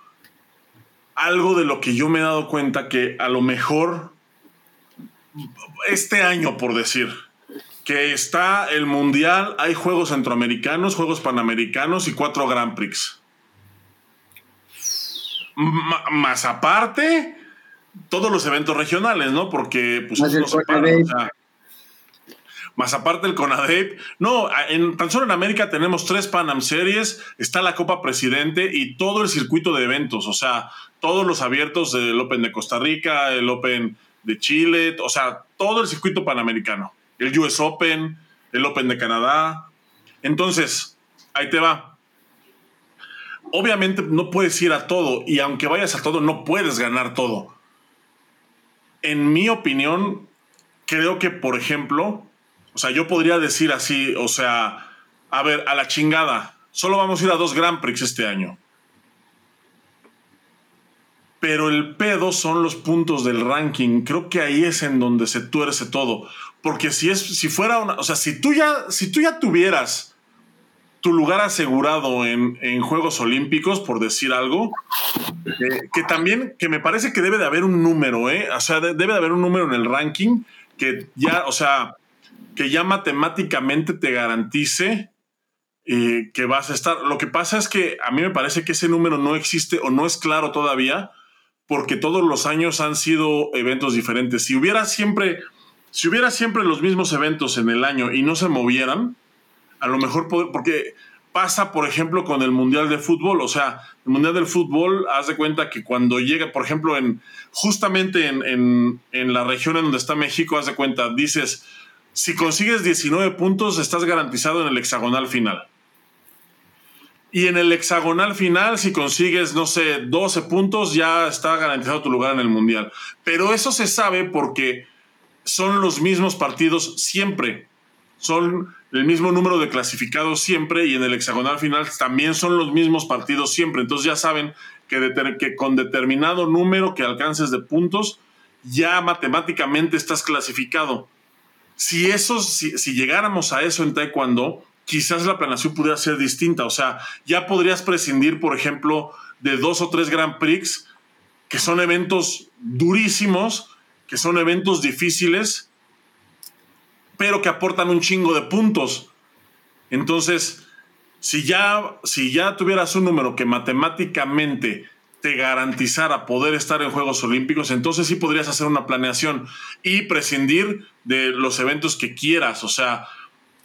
algo de lo que yo me he dado cuenta que a lo mejor este año, por decir, que está el Mundial, hay Juegos Centroamericanos, Juegos Panamericanos y cuatro Grand Prix. más aparte, todos los eventos regionales, ¿no? Porque pues, más, más aparte el CONADEP. No, en, tan solo en América tenemos tres Panam Series, está la Copa Presidente y todo el circuito de eventos, o sea, todos los abiertos del Open de Costa Rica, el Open de Chile, o sea, todo el circuito panamericano, el US Open, el Open de Canadá. Entonces, ahí te va. Obviamente no puedes ir a todo y aunque vayas a todo, no puedes ganar todo. En mi opinión, creo que, por ejemplo, o sea, yo podría decir así, o sea, a ver, a la chingada, solo vamos a ir a dos Grand Prix este año. Pero el pedo son los puntos del ranking. Creo que ahí es en donde se tuerce todo. Porque si es, si fuera una, o sea, si tú ya, si tú ya tuvieras tu lugar asegurado en, Juegos Olímpicos, por decir algo, eh, que también, que me parece que debe de haber un número, ¿eh? O sea, debe de haber un número en el ranking que ya, o sea, que ya matemáticamente te garantice eh, que vas a estar. Lo que pasa es que a mí me parece que ese número no existe o no es claro todavía, porque todos los años han sido eventos diferentes. Si hubiera siempre, si hubiera siempre los mismos eventos en el año y no se movieran, a lo mejor, porque pasa, por ejemplo, con el Mundial de Fútbol. O sea, el Mundial del Fútbol, haz de cuenta que cuando llega, por ejemplo, en justamente en, en, la región en donde está México, haz de cuenta, dices, si consigues 19 puntos, estás garantizado en el hexagonal final. Y en el hexagonal final, si consigues, no sé, 12 puntos, ya está garantizado tu lugar en el Mundial. Pero eso se sabe porque son los mismos partidos siempre. Son el mismo número de clasificados siempre y en el hexagonal final también son los mismos partidos siempre. Entonces ya saben que, con determinado número que alcances de puntos, ya matemáticamente estás clasificado. Si, eso, si, si llegáramos a eso en Taekwondo, quizás la planeación pudiera ser distinta. O sea, ya podrías prescindir, por ejemplo, de dos o tres Grand Prix, que son eventos durísimos, que son eventos difíciles, pero que aportan un chingo de puntos. Entonces, si ya, si ya tuvieras un número que matemáticamente te garantizara poder estar en Juegos Olímpicos, entonces sí podrías hacer una planeación y prescindir de los eventos que quieras. O sea,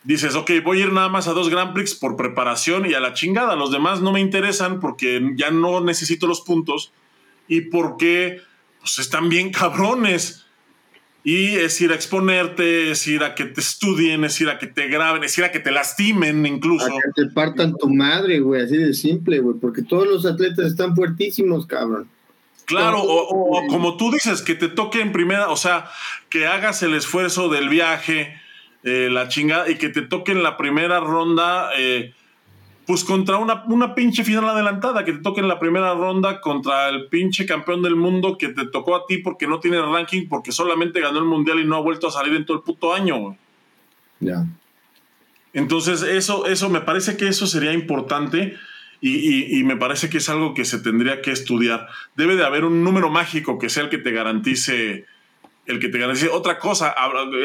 dices, ok, voy a ir nada más a dos Grand Prix por preparación y a la chingada. Los demás no me interesan porque ya no necesito los puntos y porque pues, están bien cabrones. Y es ir a exponerte, es ir a que te estudien, es ir a que te graben, es ir a que te lastimen incluso. A que te partan tu madre, güey, así de simple, güey, porque todos los atletas están fuertísimos, cabrón. Claro, o, como tú dices, que te toque en primera, o sea, que hagas el esfuerzo del viaje, eh, la chingada, y que te toque en la primera ronda, eh, pues contra una, una pinche final adelantada, que te toque en la primera ronda contra el pinche campeón del mundo que te tocó a ti porque no tiene ranking, porque solamente ganó el mundial y no ha vuelto a salir en todo el puto año, Ya. Entonces, eso, eso, me parece que eso sería importante y, me parece que es algo que se tendría que estudiar. Debe de haber un número mágico que sea el que te garantice, el que te garantice. Otra cosa,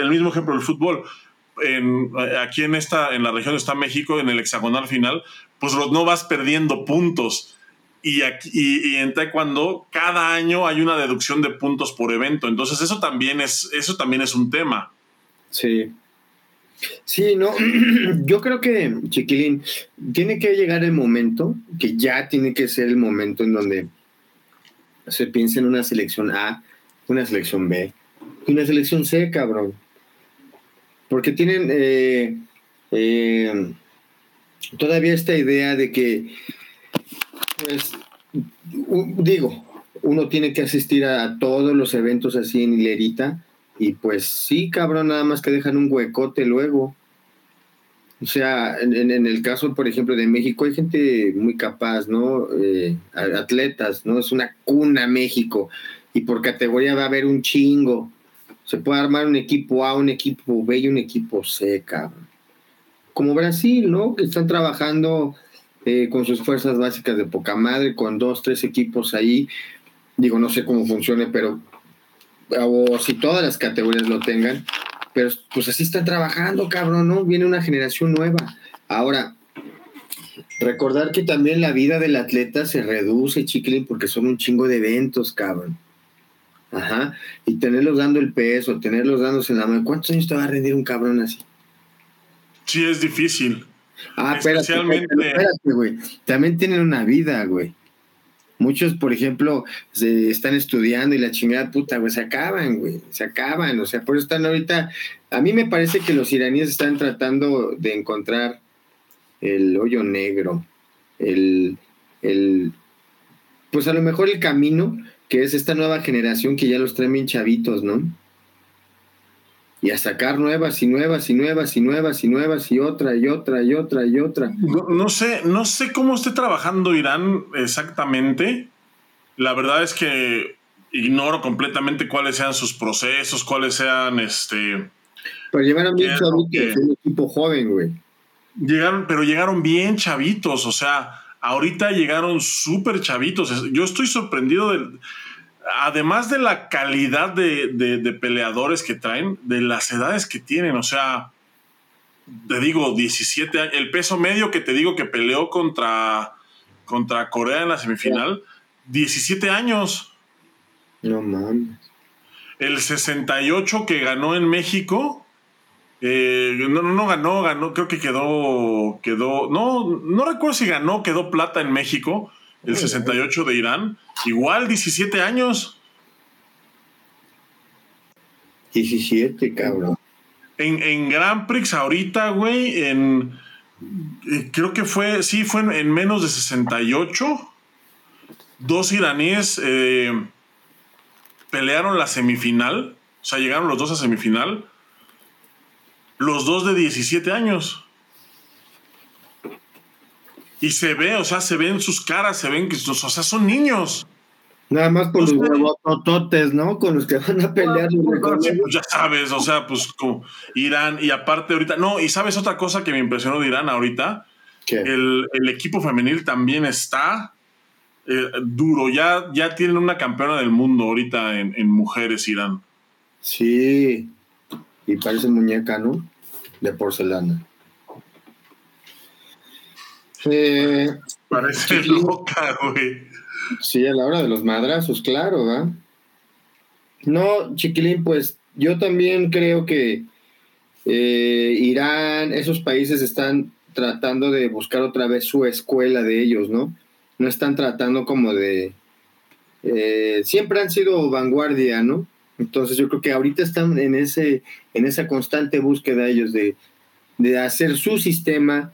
el mismo ejemplo del fútbol aquí en esta, en la región está México, en el hexagonal final, pues no vas perdiendo puntos. Y, aquí, y, en taekwondo cada año hay una deducción de puntos por evento. Entonces eso también es, eso también es un tema. Sí. Sí, no, [CLEARS THROAT] yo creo que, Chiquilín, tiene que llegar el momento, que ya tiene que ser el momento en donde se piensa en una selección A, una selección B, una selección C, cabrón porque tienen, eh, eh, todavía esta idea de que, pues, digo, uno tiene que asistir a todos los eventos así en hilerita y pues sí, cabrón, nada más que dejan un huecote luego. O sea, en, el caso, por ejemplo, de México, hay gente muy capaz, ¿no? Eh, atletas, ¿no? Es una cuna México. Y por categoría va a haber un chingo. Se puede armar un equipo A, un equipo B y un equipo C, cabrón. Como Brasil, ¿no? Que están trabajando eh, con sus fuerzas básicas de poca madre, con dos, tres equipos ahí. Digo, no sé cómo funcione, pero. O si todas las categorías lo tengan, pero pues así están trabajando, cabrón, ¿no? Viene una generación nueva. Ahora, recordar que también la vida del atleta se reduce, chiquilín, porque son un chingo de eventos, cabrón. Ajá. Y tenerlos dando el peso, tenerlos dándose en la mano. ¿Cuántos años te va a rendir un cabrón así? Sí, es difícil. Ah, Especialmente... espérate, güey. También tienen una vida, güey. Muchos, por ejemplo, se están estudiando y la chingada puta, güey, se acaban, güey, se acaban. O sea, por eso están ahorita. A mí me parece que los iraníes están tratando de encontrar el hoyo negro, el, el, pues a lo mejor el camino, que es esta nueva generación que ya los traen bien chavitos, ¿no? y a sacar nuevas y nuevas y nuevas y nuevas y nuevas y otra y otra y otra y otra. No, sé, no sé cómo esté trabajando Irán exactamente. La verdad es que ignoro completamente cuáles sean sus procesos, cuáles sean este. Pero llegaron bien chavitos, un equipo joven, güey. Llegaron, pero llegaron bien chavitos, o sea, ahorita llegaron súper chavitos. Yo estoy sorprendido del además de la calidad de, peleadores que traen, de las edades que tienen, o sea, te digo, 17 años, el peso medio que te digo que peleó contra, contra Corea en la semifinal, 17 años. No mames. El 68 que ganó en México, eh, no, no, ganó, ganó, creo que quedó, quedó, no, no recuerdo si ganó, quedó plata en México, el 68 de Irán, igual 17 años. 17, cabrón. En, en Grand Prix ahorita, güey, en... Eh, creo que fue, sí, fue en, menos de 68. Dos iraníes eh, pelearon la semifinal. O sea, llegaron los dos a semifinal. Los dos de 17 años. Y se ve, o sea, se ven sus caras, se ven que, o sea, son niños. Nada más con los huevotototes, ¿no? Con los que van a pelear. pues ya sabes, o sea, pues como Irán, y aparte ahorita, no, y sabes otra cosa que me impresionó de Irán ahorita, El, equipo femenil también está eh, duro, ya, ya tienen una campeona del mundo ahorita en, en mujeres Irán. Sí, y parece muñeca, ¿no? De porcelana. Parece loca, güey. Sí, a la hora de los madrazos, claro, ¿va? No, chiquilín, pues yo también creo que eh, Irán, esos países están tratando de buscar otra vez su escuela de ellos, ¿no? No están tratando como de... Eh, siempre han sido vanguardia, ¿no? Entonces yo creo que ahorita están en, ese, en esa constante búsqueda ellos de, de hacer su sistema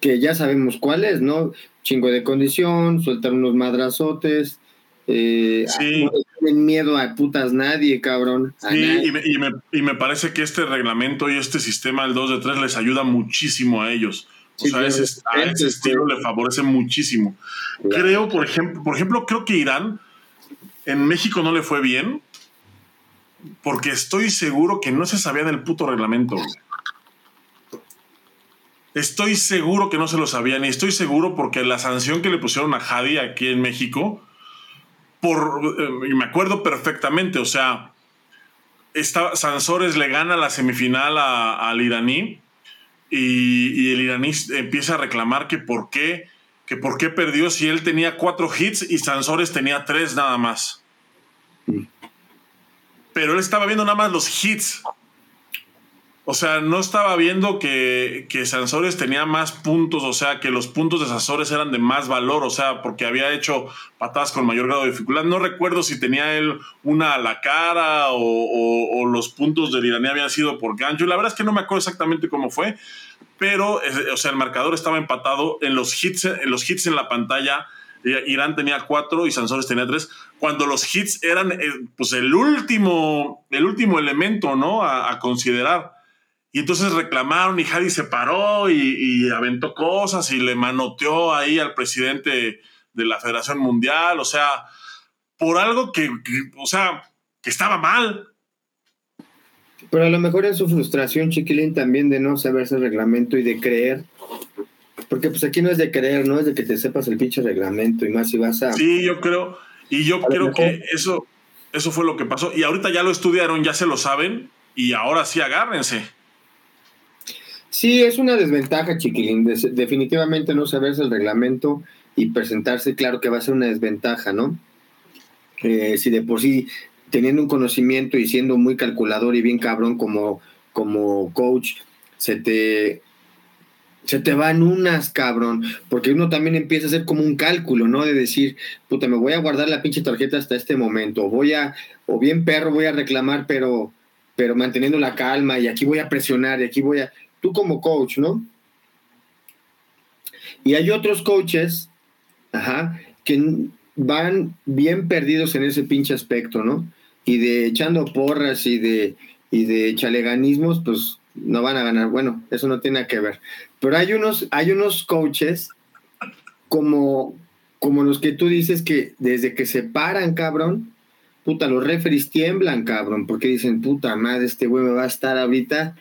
que ya sabemos cuál es, ¿no? Chingo de condición, sueltar unos madrazotes, eh, no tienen miedo a putas nadie, cabrón. Sí, Y, me, parece que este reglamento y este sistema del 2 de 3 les ayuda muchísimo a ellos. O sea, ese, a ese estilo le favorece muchísimo. Creo, por ejemplo, por ejemplo, creo que Irán en México no le fue bien porque estoy seguro que no se sabía del puto reglamento. Estoy seguro que no se lo sabían y estoy seguro porque la sanción que le pusieron a Hadi aquí en México, por, eh, me acuerdo perfectamente, o sea, Sansores le gana la semifinal al iraní y, el iraní empieza a reclamar que por qué, que por qué perdió si él tenía cuatro hits y Sansores tenía tres nada más. Pero él estaba viendo nada más los hits o sea, no estaba viendo que, que Sansores tenía más puntos, o sea, que los puntos de Sansores eran de más valor, o sea, porque había hecho patadas con mayor grado de dificultad. No recuerdo si tenía él una a la cara o, los puntos del iraní habían sido por gancho. La verdad es que no me acuerdo exactamente cómo fue, pero, o sea, el marcador estaba empatado en los hits en, los hits en la pantalla. Irán tenía cuatro y Sansores tenía tres, cuando los hits eran eh, pues el último, el último elemento, ¿no? a considerar. Y entonces reclamaron y Hadi se paró y, aventó cosas y le manoteó ahí al presidente de la Federación Mundial, o sea, por algo que, o sea, que estaba mal. Pero a lo mejor es su frustración, Chiquilín, también de no saber ese reglamento y de creer. Porque pues aquí no es de creer, no es de que te sepas el pinche reglamento y más si vas a... Sí, yo creo, y yo creo que eso, eso fue lo que pasó. Y ahorita ya lo estudiaron, ya se lo saben, y ahora sí agárrense. Sí, es una desventaja, chiquilín. definitivamente no saberse el reglamento y presentarse, claro que va a ser una desventaja, ¿no? Eh, si de por sí, teniendo un conocimiento y siendo muy calculador y bien cabrón como, como coach, se te, se te van unas, cabrón, porque uno también empieza a hacer como un cálculo, ¿no? De decir, puta, me voy a guardar la pinche tarjeta hasta este momento, voy a, o bien perro, voy a reclamar, pero, pero manteniendo la calma, y aquí voy a presionar, y aquí voy a tú como coach, ¿no? Y hay otros coaches, ajá, que van bien perdidos en ese pinche aspecto, ¿no? Y de echando porras y de, y de chaleganismos, pues no van a ganar. Bueno, eso no tiene que ver. Pero hay unos, hay unos coaches como, como los que tú dices que desde que se paran, cabrón, puta, los referees tiemblan, cabrón, porque dicen, puta madre, este güey me va a estar ahorita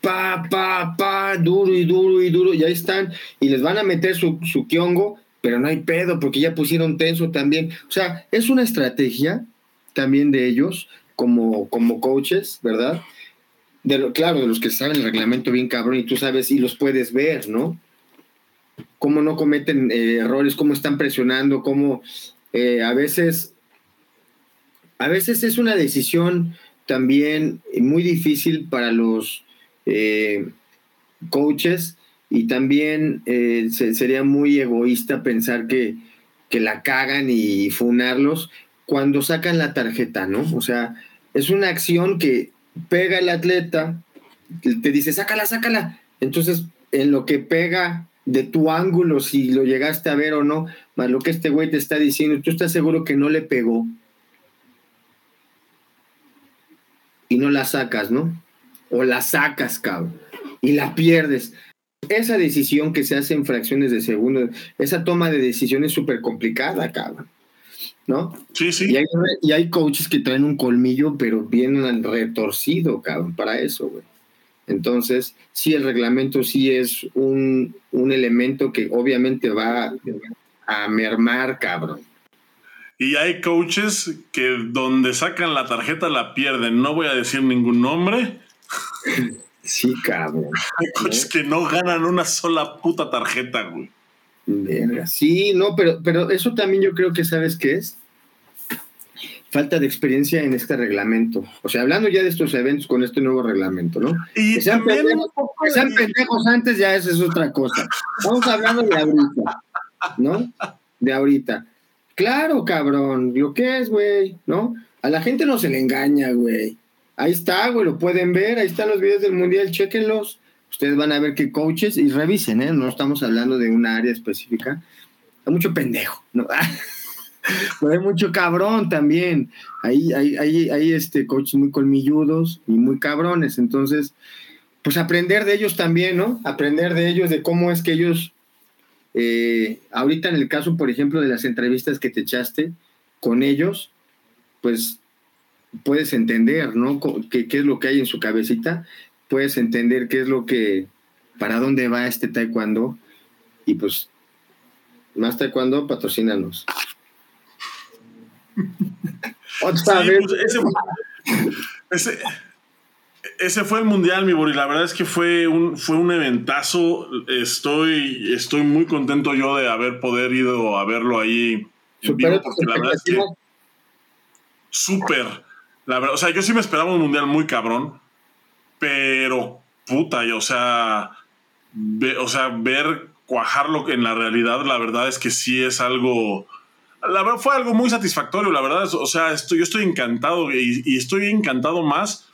pa, pa, pa, duro y duro y duro, y ahí están, y les van a meter su, su kiongo, pero no hay pedo, porque ya pusieron tenso también. O sea, es una estrategia también de ellos, como, como coaches, ¿verdad? De lo, claro, de los que saben el reglamento bien cabrón, y tú sabes, y los puedes ver, ¿no? Cómo no cometen eh, errores, cómo están presionando, cómo eh, a veces, a veces es una decisión también muy difícil para los eh, coaches y también eh, sería muy egoísta pensar que, que la cagan y funarlos cuando sacan la tarjeta, ¿no? O sea, es una acción que pega el atleta, te dice, sácala, sácala. Entonces, en lo que pega de tu ángulo, si lo llegaste a ver o no, más lo que este güey te está diciendo, tú estás seguro que no le pegó. Y no la sacas, ¿no? o la sacas, cabrón, y la pierdes. Esa decisión que se hace en fracciones de segundo, esa toma de decisión es súper complicada, cabrón. ¿No? Sí, sí. Y hay, coaches que traen un colmillo, pero vienen retorcido, cabrón, para eso, güey. Entonces, sí, el reglamento sí es un, un elemento que obviamente va a mermar, cabrón. Y hay coaches que donde sacan la tarjeta la pierden. No voy a decir ningún nombre, [LAUGHS] Sí, cabrón. Hay coches que no ganan una sola puta tarjeta, güey. Sí, no, pero, pero eso también yo creo que sabes qué es. Falta de experiencia en este reglamento. O sea, hablando ya de estos eventos con este nuevo reglamento, ¿no? Y que sean, pendejos, sean pendejos antes, ya eso es otra cosa. Estamos hablando de ahorita, ¿no? De ahorita. Claro, cabrón, lo que es, güey, ¿no? A la gente no se le engaña, güey. Ahí está, güey, lo pueden ver, ahí están los videos del mundial, chequenlos. Ustedes van a ver qué coaches y revisen, ¿eh? No estamos hablando de una área específica. Hay mucho pendejo, ¿no? [LAUGHS] hay mucho cabrón también. Ahí hay, hay, hay este, coaches muy colmilludos y muy cabrones. Entonces, pues aprender de ellos también, ¿no? Aprender de ellos, de cómo es que ellos, eh, ahorita en el caso, por ejemplo, de las entrevistas que te echaste con ellos, pues puedes entender, ¿no? ¿Qué, ¿Qué, es lo que hay en su cabecita? Puedes entender qué es lo que, para dónde va este taekwondo. Y pues, más taekwondo, patrocínanos. [LAUGHS] Otra vez. Pues, ese, ese, fue el mundial, mi Bori. La verdad es que fue un, fue un eventazo. Estoy, estoy muy contento yo de haber poder ido a verlo ahí. porque la verdad es que súper o sea, yo sí me esperaba un mundial muy cabrón, pero puta, y, o sea, o sea, ver cuajarlo en la realidad, la verdad es que sí es algo, la verdad fue algo muy satisfactorio, la verdad, o sea, estoy, yo estoy encantado y, estoy encantado más,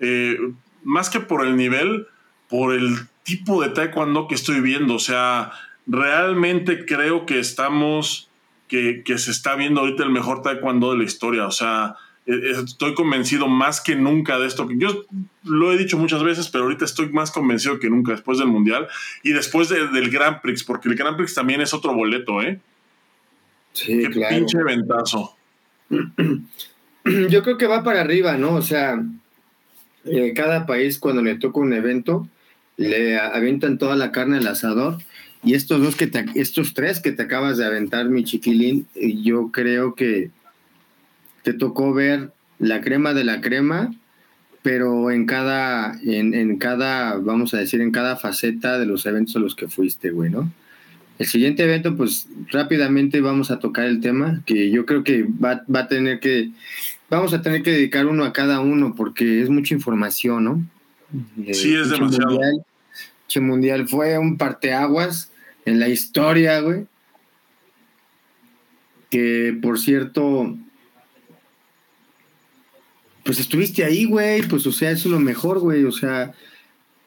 eh, más que por el nivel, por el tipo de taekwondo que estoy viendo, o sea, realmente creo que estamos, que, que se está viendo ahorita el mejor taekwondo de la historia, o sea, e, e, estoy convencido más que nunca de esto. Yo lo he dicho muchas veces, pero ahorita estoy más convencido que nunca después del Mundial y después del Grand Prix, porque el Grand Prix también es otro boleto, ¿eh? Sí, Qué pinche ventazo. [CLEARS THROAT] Yo creo que va para arriba, ¿no? O sea, eh, cada país cuando le toca un evento, le avientan toda la carne al asador. Y estos dos que te, estos tres que te acabas de aventar, mi chiquilín, yo creo que te tocó ver la crema de la crema, pero en cada, en, en, cada, vamos a decir, en cada faceta de los eventos a los que fuiste, güey, ¿no? El siguiente evento, pues rápidamente vamos a tocar el tema, que yo creo que va, va a tener que, vamos a tener que dedicar uno a cada uno, porque es mucha información, ¿no? Sí, es demasiado. Mundial, mundial fue un parteaguas en la historia, güey. Que por cierto, pues estuviste ahí, güey, pues o sea, eso es lo mejor, güey, o sea,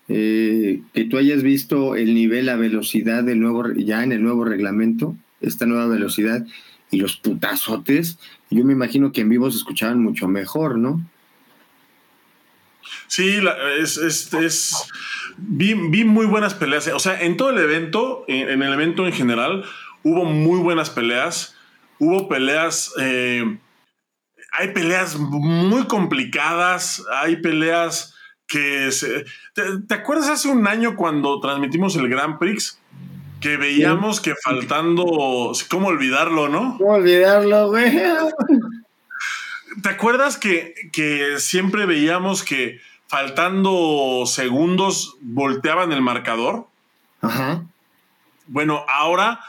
eh, que tú hayas visto el nivel, la velocidad del nuevo, ya en el nuevo reglamento, esta nueva velocidad y los putazotes, yo me imagino que en vivo se escuchaban mucho mejor, ¿no? Sí, es, es, vi, muy buenas peleas, o sea, en todo el evento, en, el evento en general, hubo muy buenas peleas, hubo peleas... Eh, hay peleas muy complicadas, hay peleas que... Se, ¿te, acuerdas hace un año cuando transmitimos el Grand Prix? Que veíamos que faltando... ¿Cómo olvidarlo, no? ¿Cómo olvidarlo, güey? [LAUGHS] ¿Te acuerdas que, que siempre veíamos que faltando segundos volteaban el marcador? Ajá. Bueno, ahora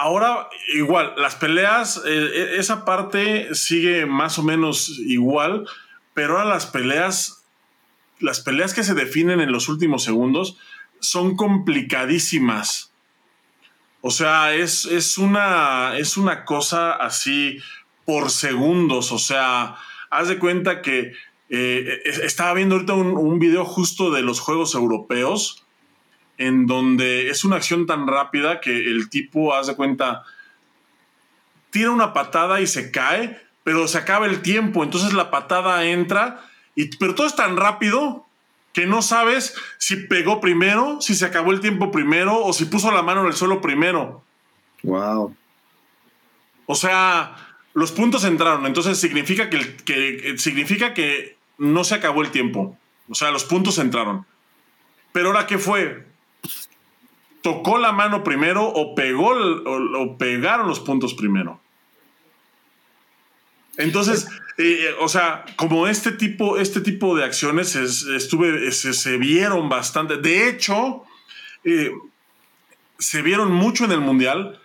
Ahora, igual, las peleas, eh, e, esa parte sigue más o menos igual, pero ahora las peleas, las peleas que se definen en los últimos segundos son complicadísimas. O sea, es, es, una, es una cosa así por segundos. O sea, haz de cuenta que eh, e, estaba viendo ahorita un video justo de los Juegos Europeos en donde es una acción tan rápida que el tipo, hace cuenta, tira una patada y se cae, pero se acaba el tiempo, entonces la patada entra, y, pero todo es tan rápido que no sabes si pegó primero, si se acabó el tiempo primero o si puso la mano en el suelo primero. Wow. O sea, los puntos entraron, entonces significa que, que significa que no se acabó el tiempo. O sea, los puntos entraron. Pero ahora, ¿qué fue? Tocó la mano primero o pegó o, pegaron los puntos primero. Entonces, eh, o sea, como este tipo, este tipo de acciones estuve, se, vieron bastante. De hecho, eh, se vieron mucho en el Mundial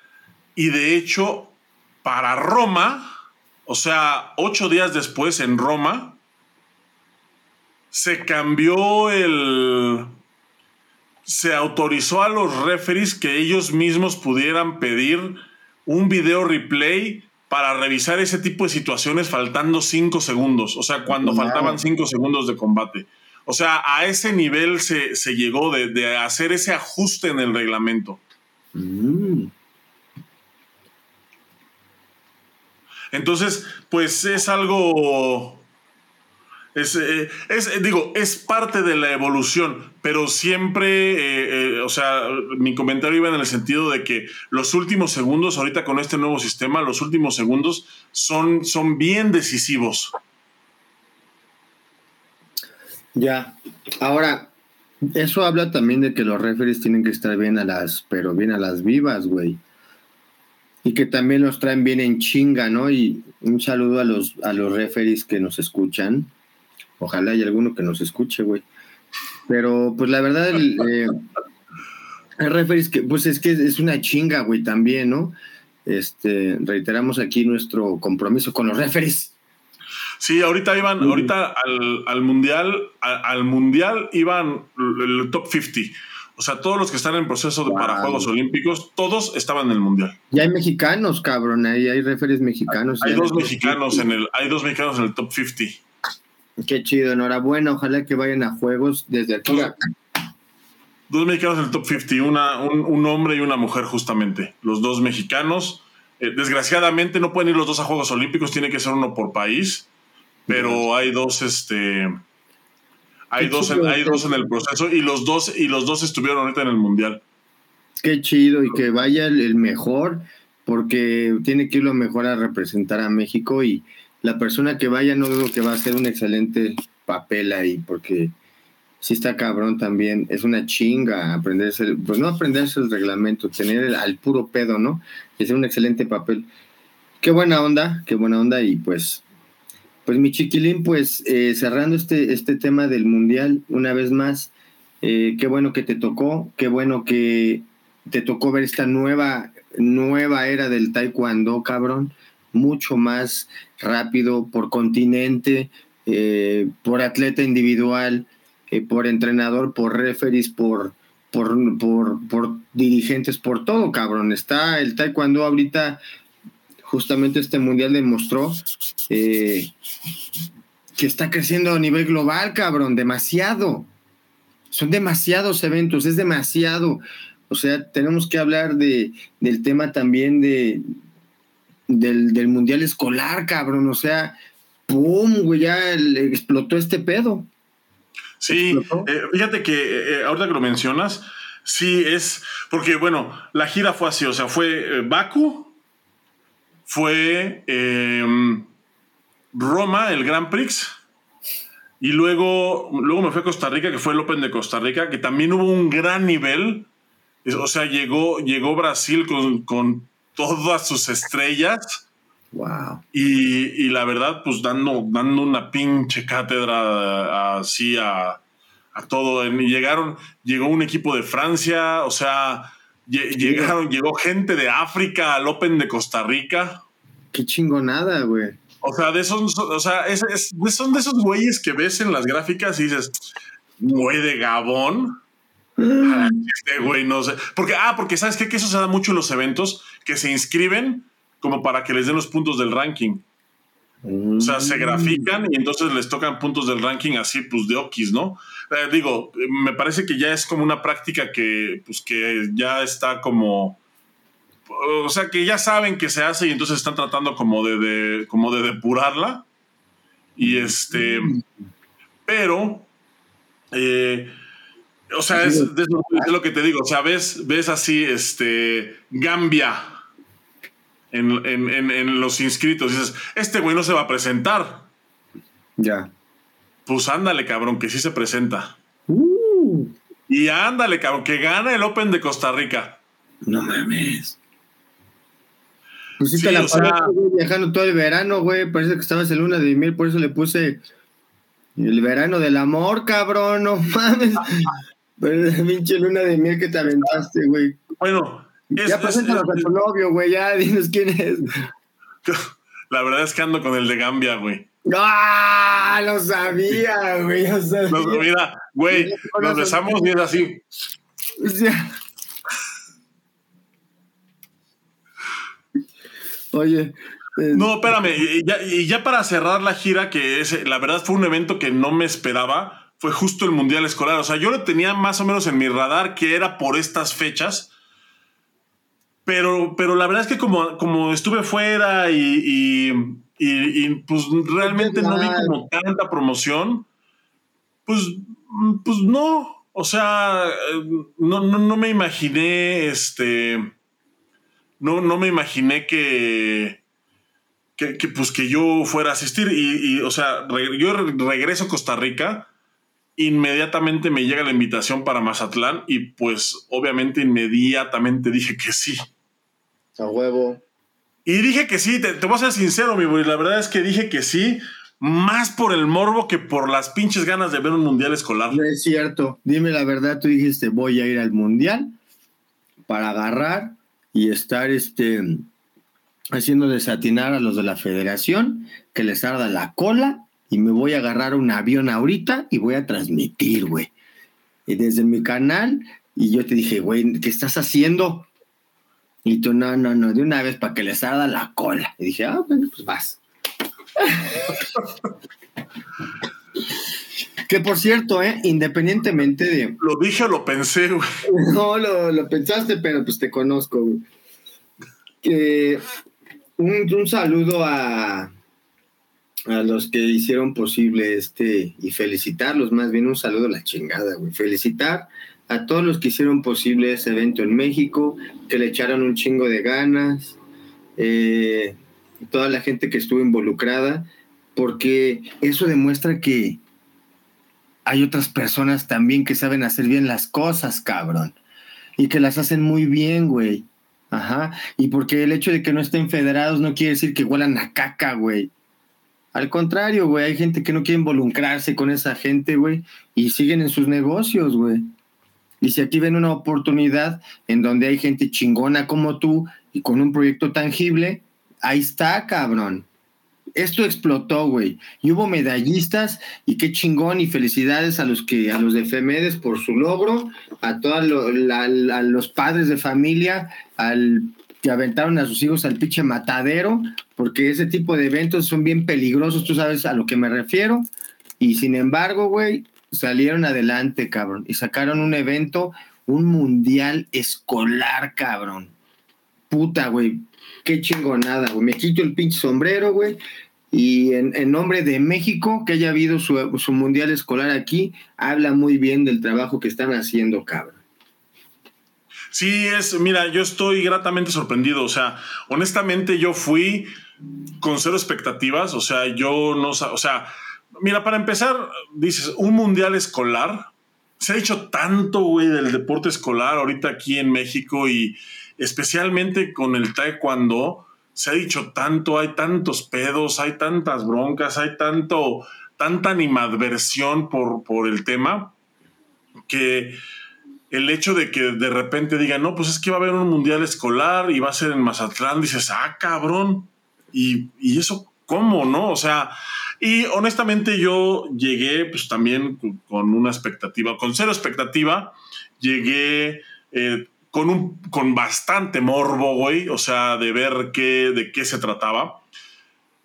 y de hecho, para Roma, o sea, ocho días después en Roma, se cambió el, se autorizó a los referees que ellos mismos pudieran pedir un video replay para revisar ese tipo de situaciones faltando cinco segundos, o sea, cuando faltaban cinco segundos de combate. O sea, a ese nivel se, llegó de, hacer ese ajuste en el reglamento. Mm. Entonces, pues es algo es, eh, es, digo, es parte de la evolución, pero siempre, eh, eh, o sea, mi comentario iba en el sentido de que los últimos segundos, ahorita con este nuevo sistema, los últimos segundos son, son bien decisivos. Ya, ahora, eso habla también de que los referees tienen que estar bien a las, pero bien a las vivas, güey. Y que también los traen bien en chinga, ¿no? Y un saludo a los, a los referees que nos escuchan Ojalá haya alguno que nos escuche, güey. Pero, pues la verdad, el, eh, que, pues es que es una chinga, güey, también, ¿no? Este, reiteramos aquí nuestro compromiso con los referees. Sí, ahorita iban, ahorita al, mundial, al, mundial iban el top 50. O sea, todos los que están en proceso de, para Juegos Olímpicos, todos estaban en el mundial. Y hay mexicanos, cabrón, ahí hay referees mexicanos. Hay, dos mexicanos en el, hay dos mexicanos en el top 50. Qué chido, enhorabuena, ojalá que vayan a juegos desde aquí. Dos mexicanos en el top 50, una, un, hombre y una mujer justamente. Los dos mexicanos. Eh, desgraciadamente no pueden ir los dos a Juegos Olímpicos, tiene que ser uno por país, pero hay dos, este, hay dos, en, hay dos en el proceso y los dos y los dos estuvieron ahorita en el mundial. Qué chido y que vaya el, mejor, porque tiene que ir lo mejor a representar a México y la persona que vaya no dudo que va a hacer un excelente papel ahí, porque sí está cabrón también, es una chinga aprenderse, pues no aprenderse el reglamento, tener el, al puro pedo, ¿no? Y hacer un excelente papel. Qué buena onda, qué buena onda y pues pues mi chiquilín, pues eh, cerrando este, este tema del mundial, una vez más, eh, qué bueno que te tocó, qué bueno que te tocó ver esta nueva, nueva era del taekwondo, cabrón, mucho más rápido por continente, eh, por atleta individual, por entrenador, por referees, por, por, por, por dirigentes, por todo, cabrón. Está el taekwondo ahorita justamente este mundial demostró eh, que está creciendo a nivel global, cabrón, demasiado. Son demasiados eventos, es demasiado. O sea, tenemos que hablar de, del tema también de, del, mundial escolar, cabrón. O sea, ¡pum! Güey, ya explotó este pedo. Sí, eh, fíjate que eh, ahorita que lo mencionas, sí es, porque bueno, la gira fue así, o sea, fue Baku, fue em, Roma, el Grand Prix. Y luego, luego me fui a Costa Rica, que fue el Open de Costa Rica, que también hubo un gran nivel. O sea, llegó, llegó Brasil con, todas sus estrellas. Wow. Y, la verdad, pues dando, dando una pinche cátedra así a, todo. Y llegaron, llegó un equipo de Francia, o sea, Llegaron, llegó gente de África al Open de Costa Rica. Qué chingonada, güey. O sea, de esos, o sea, son de esos güeyes que ves en las gráficas y dices, güey de Gabón. Ah, este güey no sé. Porque, ah, porque sabes qué? que eso se da mucho en los eventos que se inscriben como para que les den los puntos del ranking. O sea, se mm. grafican y entonces les tocan puntos del ranking así, pues de okis, ¿no? Eh, digo, me parece que ya es como una práctica que, pues, que ya está como. O sea, que ya saben que se hace y entonces están tratando como de, como de depurarla. Y este. Pero. Eh, o sea, es, es, lo que te digo. O sea, ves, ves así, este. Gambia en, los inscritos. Dices, este güey no se va a presentar. Ya. Pues ándale, cabrón, que sí se presenta. Uh. Y ándale, cabrón, que gana el Open de Costa Rica. No mames. Pues sí, te la viajando todo el verano, güey. Parece que estabas en luna de miel, por eso le puse el verano del amor, cabrón. No mames. [LAUGHS] Pero la pinche luna de miel que te aventaste, güey. Bueno, ya preséntalo a tu novio, güey, ya dinos quién es. [LAUGHS] La verdad es que ando con el de Gambia, güey. ¡Ah! Lo sabía, güey. mira, güey, nos besamos y es así. Oye. Eh, no, espérame, y ya, y ya, para cerrar la gira, que es, la verdad fue un evento que no me esperaba, fue justo el Mundial Escolar. O sea, yo lo tenía más o menos en mi radar que era por estas fechas, pero, pero la verdad es que como, como estuve fuera y, pues realmente no vi como tanta promoción, pues, pues no. O sea, no, no, me imaginé este. No, no me imaginé que, que, pues que yo fuera a asistir. Y, o sea, yo regreso a Costa Rica inmediatamente me llega la invitación para Mazatlán y pues obviamente inmediatamente dije que sí. A huevo. Y dije que sí, te, voy a ser sincero, mi boy. La verdad es que dije que sí, más por el morbo que por las pinches ganas de ver un mundial escolar. No es cierto. Dime la verdad, tú dijiste, voy a ir al mundial para agarrar y estar este haciendo desatinar a los de la federación, que les arda la cola y me voy a agarrar un avión ahorita y voy a transmitir, güey. Y desde mi canal, y yo te dije, güey, ¿qué estás haciendo? Y tú, no, no, no, de una vez para que les arda la cola. Y dije, ah, bueno, pues vas. [LAUGHS] que por cierto, ¿eh? independientemente de. Lo dije o lo pensé, güey. [LAUGHS] No, lo, lo pensaste, pero pues te conozco, güey. Un, saludo a, a los que hicieron posible este y felicitarlos, más bien un saludo a la chingada, güey. Felicitar a todos los que hicieron posible ese evento en México, que le echaron un chingo de ganas, eh, toda la gente que estuvo involucrada, porque eso demuestra que hay otras personas también que saben hacer bien las cosas, cabrón, y que las hacen muy bien, güey. Ajá. Y porque el hecho de que no estén federados no quiere decir que huelan a caca, güey. Al contrario, güey, hay gente que no quiere involucrarse con esa gente, güey, y siguen en sus negocios, güey. Y si aquí ven una oportunidad en donde hay gente chingona como tú y con un proyecto tangible, ahí está, cabrón esto explotó, güey. Y hubo medallistas y qué chingón y felicidades a los que a los de FEMEDES por su logro, a todos los padres de familia, al que aventaron a sus hijos al pinche matadero, porque ese tipo de eventos son bien peligrosos, tú sabes a lo que me refiero. Y sin embargo, güey, salieron adelante, cabrón, y sacaron un evento, un mundial escolar, cabrón. Puta, güey, qué chingonada, güey. Me quito el pinche sombrero, güey. Y en, nombre de México, que haya habido su, mundial escolar aquí, habla muy bien del trabajo que están haciendo, cabrón. Sí, es, mira, yo estoy gratamente sorprendido. O sea, honestamente, yo fui con cero expectativas. O sea, yo no, o sea, mira, para empezar, dices, un mundial escolar. Se ha dicho tanto, güey, del deporte escolar ahorita aquí en México y especialmente con el taekwondo se ha dicho tanto, hay tantos pedos, hay tantas broncas, hay tanto, tanta animadversión por, por el tema, que el hecho de que de repente digan, no, pues es que va a haber un mundial escolar y va a ser en Mazatlán, dices, ah, cabrón, y, eso, ¿cómo, no? O sea, y honestamente yo llegué pues también con una expectativa, con cero expectativa, llegué eh, con, un, con bastante morbo, güey, o sea, de ver qué, de qué se trataba.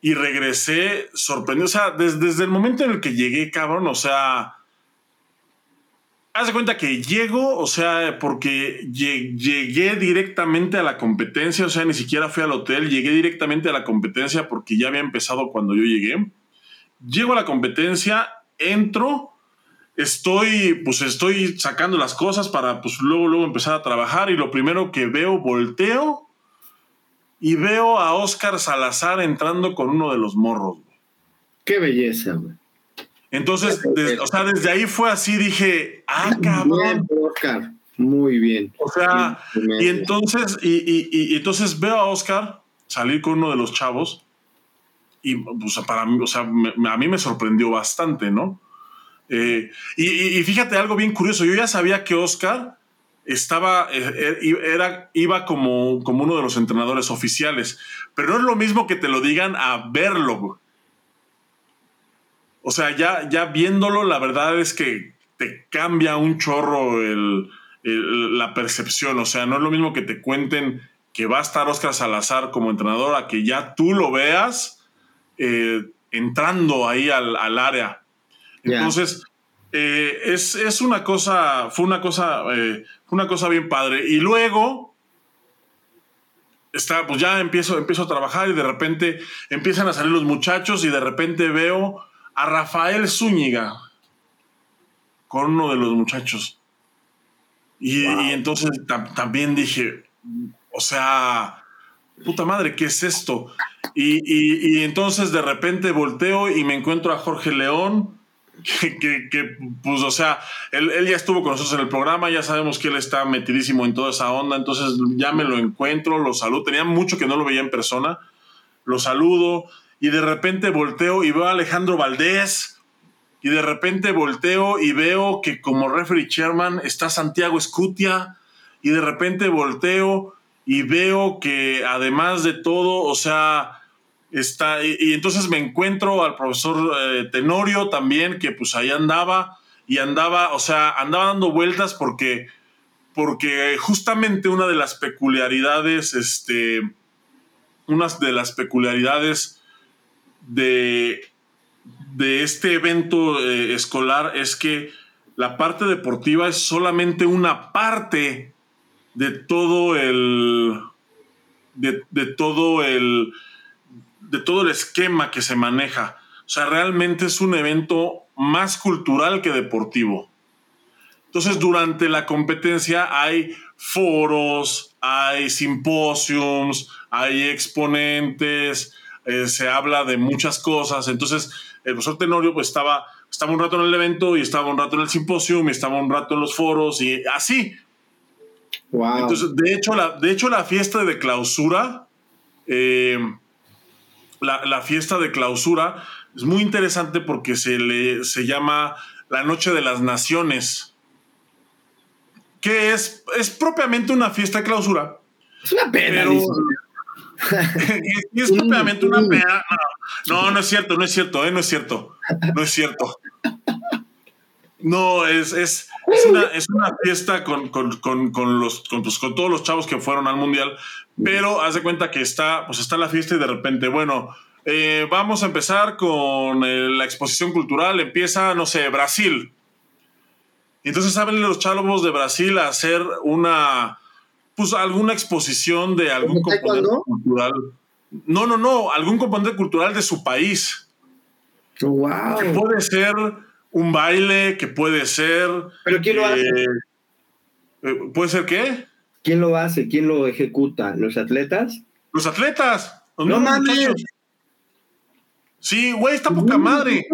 Y regresé sorprendido, o sea, desde, desde el momento en el que llegué, cabrón, o sea, haz de cuenta que llego, o sea, porque llegué directamente a la competencia, o sea, ni siquiera fui al hotel, llegué directamente a la competencia porque ya había empezado cuando yo llegué. Llego a la competencia, entro estoy, pues estoy sacando las cosas para, pues luego, luego empezar a trabajar y lo primero que veo, volteo y veo a Oscar Salazar entrando con uno de los morros. Qué belleza, güey. Entonces, o sea, desde ahí fue así, dije, ah, cabrón. Oscar, muy bien. O sea, y entonces, y, y, entonces veo a Oscar salir con uno de los chavos y, pues, para mí, o sea, a mí me sorprendió bastante, ¿no? Eh, y, fíjate algo bien curioso, yo ya sabía que Oscar estaba, eh, eh, era, iba como, como uno de los entrenadores oficiales, pero no es lo mismo que te lo digan a verlo. O sea, ya, ya viéndolo, la verdad es que te cambia un chorro la percepción. O sea, no es lo mismo que te cuenten que va a estar Oscar Salazar como entrenador a que ya tú lo veas entrando ahí al, al área. Entonces, eh, es, una cosa, fue una cosa, eh, una cosa bien padre. Y luego, está, pues ya empiezo, empiezo a trabajar y de repente empiezan a salir los muchachos y de repente veo a Rafael Zúñiga con uno de los muchachos. Y, entonces también dije, o sea, puta madre, ¿qué es esto? y, entonces de repente volteo y me encuentro a Jorge León, [LAUGHS] que, pues, o sea, él, ya estuvo con nosotros en el programa, ya sabemos que él está metidísimo en toda esa onda, entonces ya me lo encuentro, lo saludo, tenía mucho que no lo veía en persona, lo saludo y de repente volteo y veo a Alejandro Valdés y de repente volteo y veo que como referee chairman está Santiago Escutia y de repente volteo y veo que además de todo, o sea, está, y, entonces me encuentro al profesor eh, Tenorio también, que pues ahí andaba, y andaba, o sea, andaba dando vueltas porque, porque justamente una de las peculiaridades, este, una de las peculiaridades de, de este evento eh, escolar es que la parte deportiva es solamente una parte de todo el. De, todo el. de todo el esquema que se maneja. O sea, realmente es un evento más cultural que deportivo. Entonces, durante la competencia hay foros, hay simposiums, hay exponentes, eh, se habla de muchas cosas. Entonces, el profesor Tenorio pues estaba, estaba un rato en el evento y estaba un rato en el simposium y estaba un rato en los foros y así. Entonces, de hecho, la, de hecho, la fiesta de clausura, eh, la, fiesta de clausura es muy interesante porque se le se llama la Noche de las Naciones, que es, es propiamente una fiesta de clausura. Es una pena. Es, propiamente una. No, no, es cierto, no es cierto, eh, no es cierto, no es cierto. No, es, es, es, una, fiesta con, los, pues, con, todos los chavos que fueron al mundial, pero haz de cuenta que está, pues está la fiesta y de repente, bueno, eh, vamos a empezar con eh, la exposición cultural. Empieza, no sé, Brasil. Entonces saben los chavos de Brasil a hacer una, pues alguna exposición de algún componente cultural. No, no, no, algún componente cultural de su país. Wow. puede ser un baile que puede ser. ¿Pero quién lo hace? Eh, eh, ¿Puede ser qué? ¿Quién lo hace? ¿Quién lo ejecuta? ¿Los atletas? Los atletas. no mames. Sí, güey, está poca madre.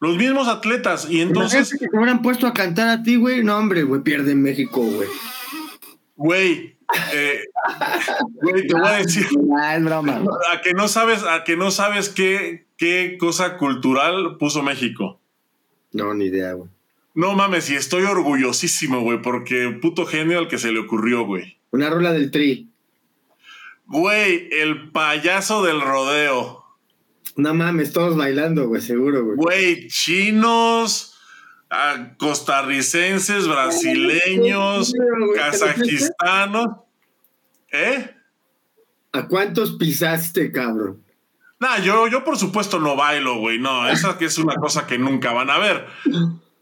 Los mismos atletas. Y entonces. que te hubieran puesto a cantar a ti, güey. No, hombre, güey, pierde México, güey. Güey, eh, güey, te voy a decir. [LAUGHS] Es broma. A que no sabes, a que no sabes qué, qué cosa cultural puso México. No, ni idea, güey. No mames, y estoy orgullosísimo, güey, porque puto genio al que se le ocurrió, güey. Una rola del tri. Güey, el payaso del rodeo. No mames, todos bailando, güey, seguro, güey. Güey, chinos, ah, costarricenses, brasileños, kazajistanos. ¿Eh? ¿A cuántos pisaste, cabrón? Nah, yo, yo por supuesto no bailo, güey. No, esa que es una [LAUGHS] cosa que nunca van a ver.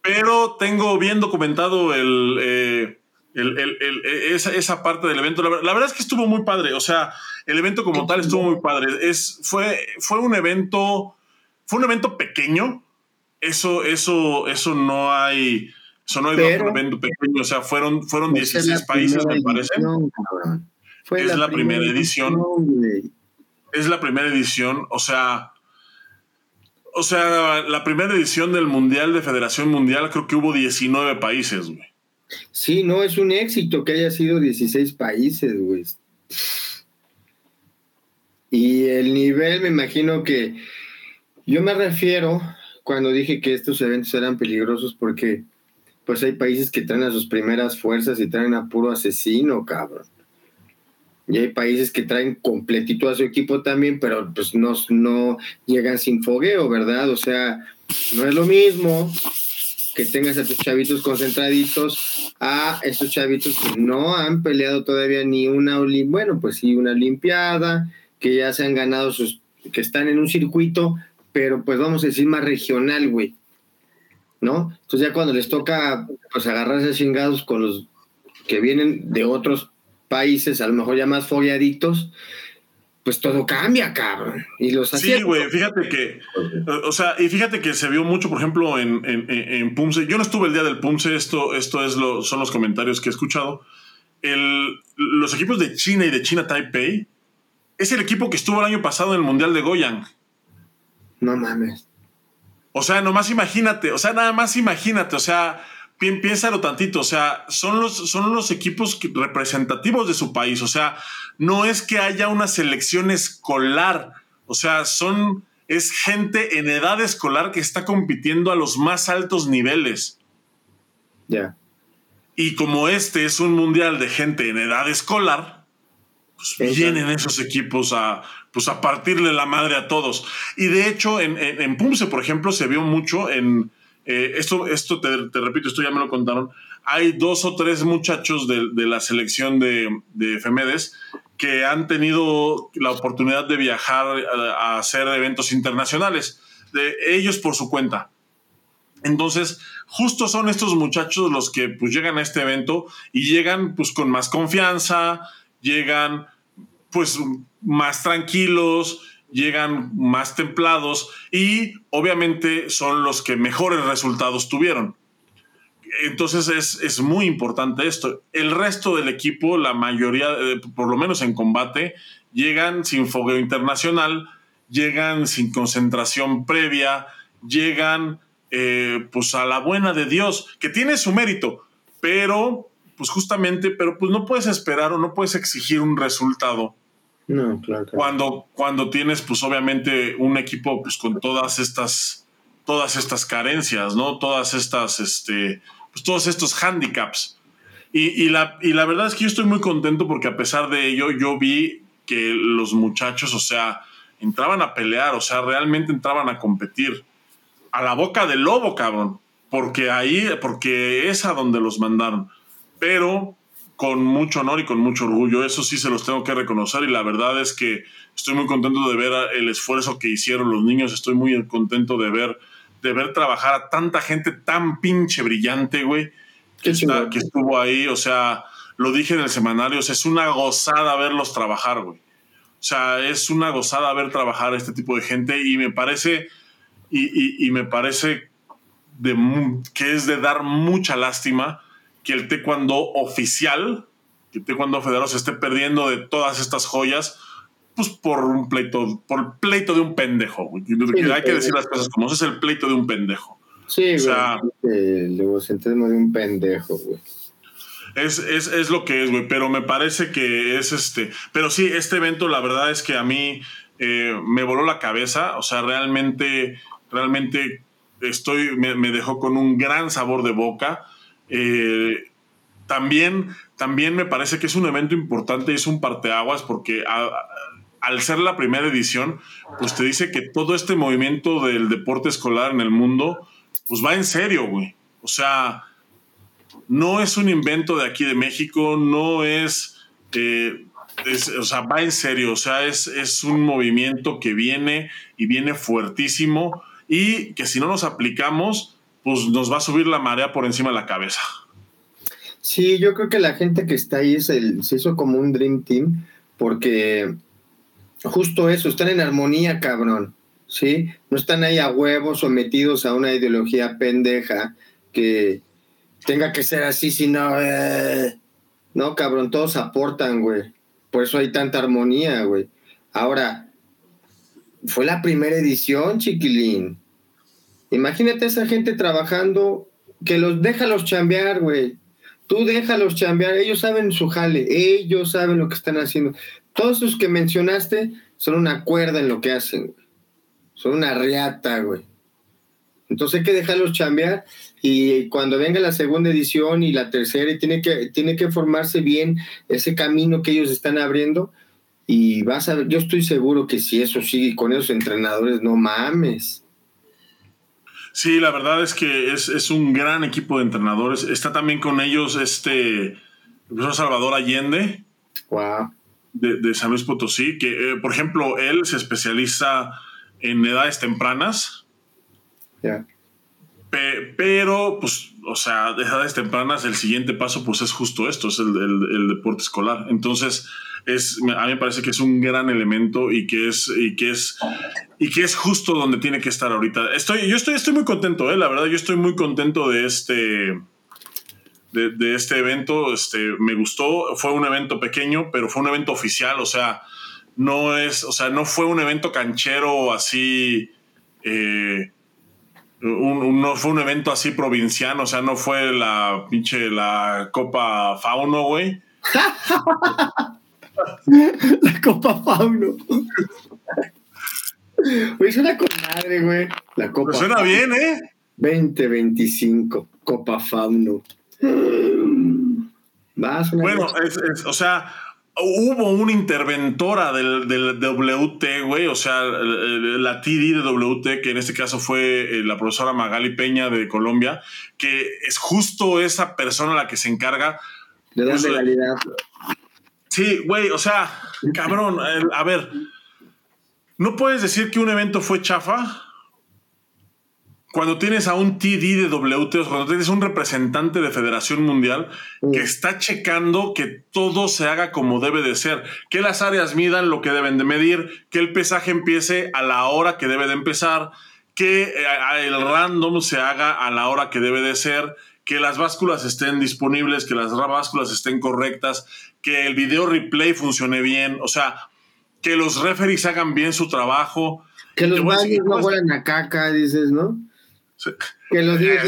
Pero tengo bien documentado el, eh, esa, parte del evento. La, verdad es que estuvo muy padre. O sea, el evento como tal estuvo muy padre. Es, fue, fue un evento. Fue un evento pequeño. Eso, eso, eso no hay. Eso no hay evento pequeño. O sea, fueron, fueron 16 países, me parece. es la, primera, edición es la primera edición, o sea, o sea, la primera edición del Mundial de Federación Mundial creo que hubo 19 países, güey. Sí, no, es un éxito que haya sido 16 países, güey. Y el nivel, me imagino que yo me refiero cuando dije que estos eventos eran peligrosos porque pues hay países que traen a sus primeras fuerzas y traen a puro asesino, cabrón. Y hay países que traen completito a su equipo también, pero pues no, no llegan sin fogueo, ¿verdad? O sea, no es lo mismo que tengas a tus chavitos concentraditos a estos chavitos que no han peleado todavía ni una, bueno, pues sí, una Olimpiada, que ya se han ganado sus, que están en un circuito, pero pues vamos a decir más regional, güey. ¿No? Entonces ya cuando les toca pues agarrarse chingados con los que vienen de otros países, a lo mejor ya más fogueaditos, pues todo cambia, cabrón. Y los Sí, güey, fíjate que, o sea, y fíjate que se vio mucho, por ejemplo, en, en, Pumse. Yo no estuve el día del Pumse, esto, esto es lo, son los comentarios que he escuchado. El, los equipos de China y de China Taipei es el equipo que estuvo el año pasado en el Mundial de Goyang. No mames. O sea, nomás imagínate, o sea, nada más imagínate, o sea, piénsalo tantito, o sea, son los, son los equipos representativos de su país, o sea, no es que haya una selección escolar, o sea, son, es gente en edad escolar que está compitiendo a los más altos niveles. Ya. Y como este es un mundial de gente en edad escolar, pues, vienen esos equipos a, pues, a partirle la madre a todos. Y de hecho, en, en, Pumse, por ejemplo, se vio mucho en. Eh, esto, esto te, repito, esto ya me lo contaron. Hay dos o tres muchachos de, la selección de, de Femedes que han tenido la oportunidad de viajar a, hacer eventos internacionales, de ellos por su cuenta. Entonces, justo son estos muchachos los que pues llegan a este evento y llegan pues con más confianza, llegan pues más tranquilos, llegan más templados y obviamente son los que mejores resultados tuvieron. Entonces es, muy importante esto. El resto del equipo, la mayoría, eh, por lo menos en combate, llegan sin fogueo internacional, llegan sin concentración previa, llegan eh, pues a la buena de Dios, que tiene su mérito, pero pues justamente, pero pues no puedes esperar o no puedes exigir un resultado. No, claro. Cuando, cuando tienes pues obviamente un equipo pues con todas estas, todas estas carencias, ¿no? Todas estas, este, pues, todos estos handicaps. Y, la, y la verdad es que yo estoy muy contento porque a pesar de ello, yo vi que los muchachos, o sea, entraban a pelear, o sea, realmente entraban a competir. A la boca del lobo, cabrón. Porque ahí, porque es a donde los mandaron. Pero con mucho honor y con mucho orgullo, eso sí se los tengo que reconocer y la verdad es que estoy muy contento de ver el esfuerzo que hicieron los niños, estoy muy contento de ver de ver trabajar a tanta gente tan pinche brillante, güey, que, que estuvo ahí. O sea, lo dije en el semanario, es una gozada verlos trabajar, güey. O sea, es una gozada ver trabajar a este tipo de gente y me parece, y, me parece de, que es de dar mucha lástima que el taekwondo oficial, que el taekwondo federal se esté perdiendo de todas estas joyas pues por un pleito, por el pleito de un pendejo, güey. hay que decir las cosas como es el pleito de un pendejo. Sí, o sea, el egocentrismo de un pendejo, güey. Es, es, es, lo que es, güey, pero me parece que es este. Pero sí, este evento, la verdad es que a mí eh, me voló la cabeza. O sea, realmente, realmente estoy, me, dejó con un gran sabor de boca. Eh, también, también me parece que es un evento importante y es un parteaguas porque al ser la primera edición, pues te dice que todo este movimiento del deporte escolar en el mundo, pues va en serio, güey. O sea, no es un invento de aquí de México, no es, eh, o sea, va en serio, o sea, es, es un movimiento que viene y viene fuertísimo y que si no nos aplicamos, pues nos va a subir la marea por encima de la cabeza. Sí, yo creo que la gente que está ahí es el, se hizo como un Dream Team, porque justo eso, están en armonía, cabrón, ¿sí? No están ahí a huevos sometidos a una ideología pendeja que tenga que ser así, si no... Eh, no, cabrón, todos aportan, güey. Por eso hay tanta armonía, güey. Ahora, fue la primera edición, chiquilín. Imagínate a esa gente trabajando, que los déjalos chambear, güey. Tú déjalos chambear, ellos saben su jale, ellos saben lo que están haciendo. Todos los que mencionaste son una cuerda en lo que hacen, Son una riata, güey. Entonces hay que dejarlos chambear y cuando venga la segunda edición y la tercera, tiene que, tiene que formarse bien ese camino que ellos están abriendo y vas a ver, yo estoy seguro que si eso sigue con esos entrenadores, no mames. Sí, la verdad es que es, un gran equipo de entrenadores. Está también con ellos este el profesor Salvador Allende. Wow de, San Luis Potosí, que eh, por ejemplo él se especializa en edades tempranas. pero, pues, o sea, de edades tempranas, el siguiente paso, pues es justo esto, es el, deporte escolar. Entonces, es, a mí me parece que es un gran elemento y que es, y que es, y que es justo donde tiene que estar ahorita. Estoy, yo estoy, estoy muy contento, ¿eh? la verdad, yo estoy muy contento de este, de, este evento. Este, me gustó, fue un evento pequeño, pero fue un evento oficial, o sea, no es, o sea, no fue un evento canchero así, eh, no fue un evento así provinciano, o sea, no fue la pinche, la Copa Fauno, güey. [LAUGHS] la Copa Fauno. Güey, suena con madre, güey. La Copa. suena bien, ¿eh? 2025, Copa Fauno bueno, o sea, hubo una interventora del, del WT, güey, o sea, la TD de WT, que en este caso fue eh, la profesora Magali Peña de Colombia, que es justo esa persona la que se encarga. De dar legalidad. Sí, güey, o sea, cabrón, a ver, no puedes decir que un evento fue chafa cuando tienes a un TD de WT, o cuando tienes un representante de Federación Mundial que está checando que todo se haga como debe de ser, que las áreas midan lo que deben de medir, que el pesaje empiece a la hora que debe de empezar, que eh, el random se haga a la hora que debe de ser, que las básculas estén disponibles, que las básculas estén correctas, que el video replay funcione bien, o sea, que los referees hagan bien su trabajo. Que los baños no huelen a caca, dices, ¿no? Que los eh,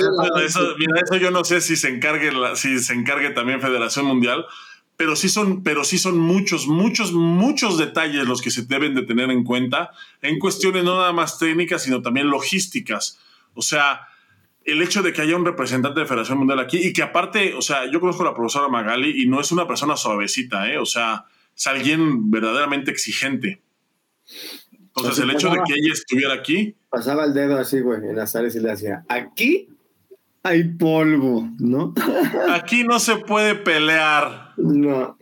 eso, mira, eso yo no sé si se encargue si se encargue también Federación Mundial, pero sí son, pero sí son muchos, muchos, muchos detalles los que se deben de tener en cuenta en cuestiones no nada más técnicas, sino también logísticas. O sea, el hecho de que haya un representante de Federación Mundial aquí y que aparte, o sea, yo conozco a la profesora Magali y no es una persona suavecita, ¿eh? O sea, es alguien verdaderamente exigente. Entonces, el hecho de que ella estuviera aquí. Pasaba el dedo así, güey, en las áreas y le hacía, aquí hay polvo, ¿no? [LAUGHS] Aquí no se puede pelear. No.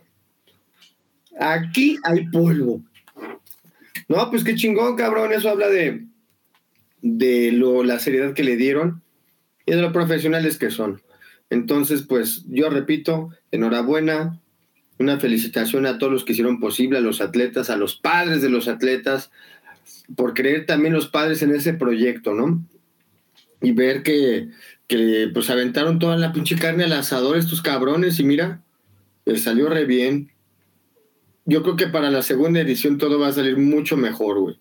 Aquí hay polvo. No, pues qué chingón, cabrón. Eso habla de, de lo, la seriedad que le dieron y de lo profesionales que son. Entonces, pues yo repito, enhorabuena, una felicitación a todos los que hicieron posible, a los atletas, a los padres de los atletas, por creer también los padres en ese proyecto, ¿no? Y ver que, que pues aventaron toda la pinche carne al asador estos cabrones y mira, les salió re bien. Yo creo que para la segunda edición todo va a salir mucho mejor, güey.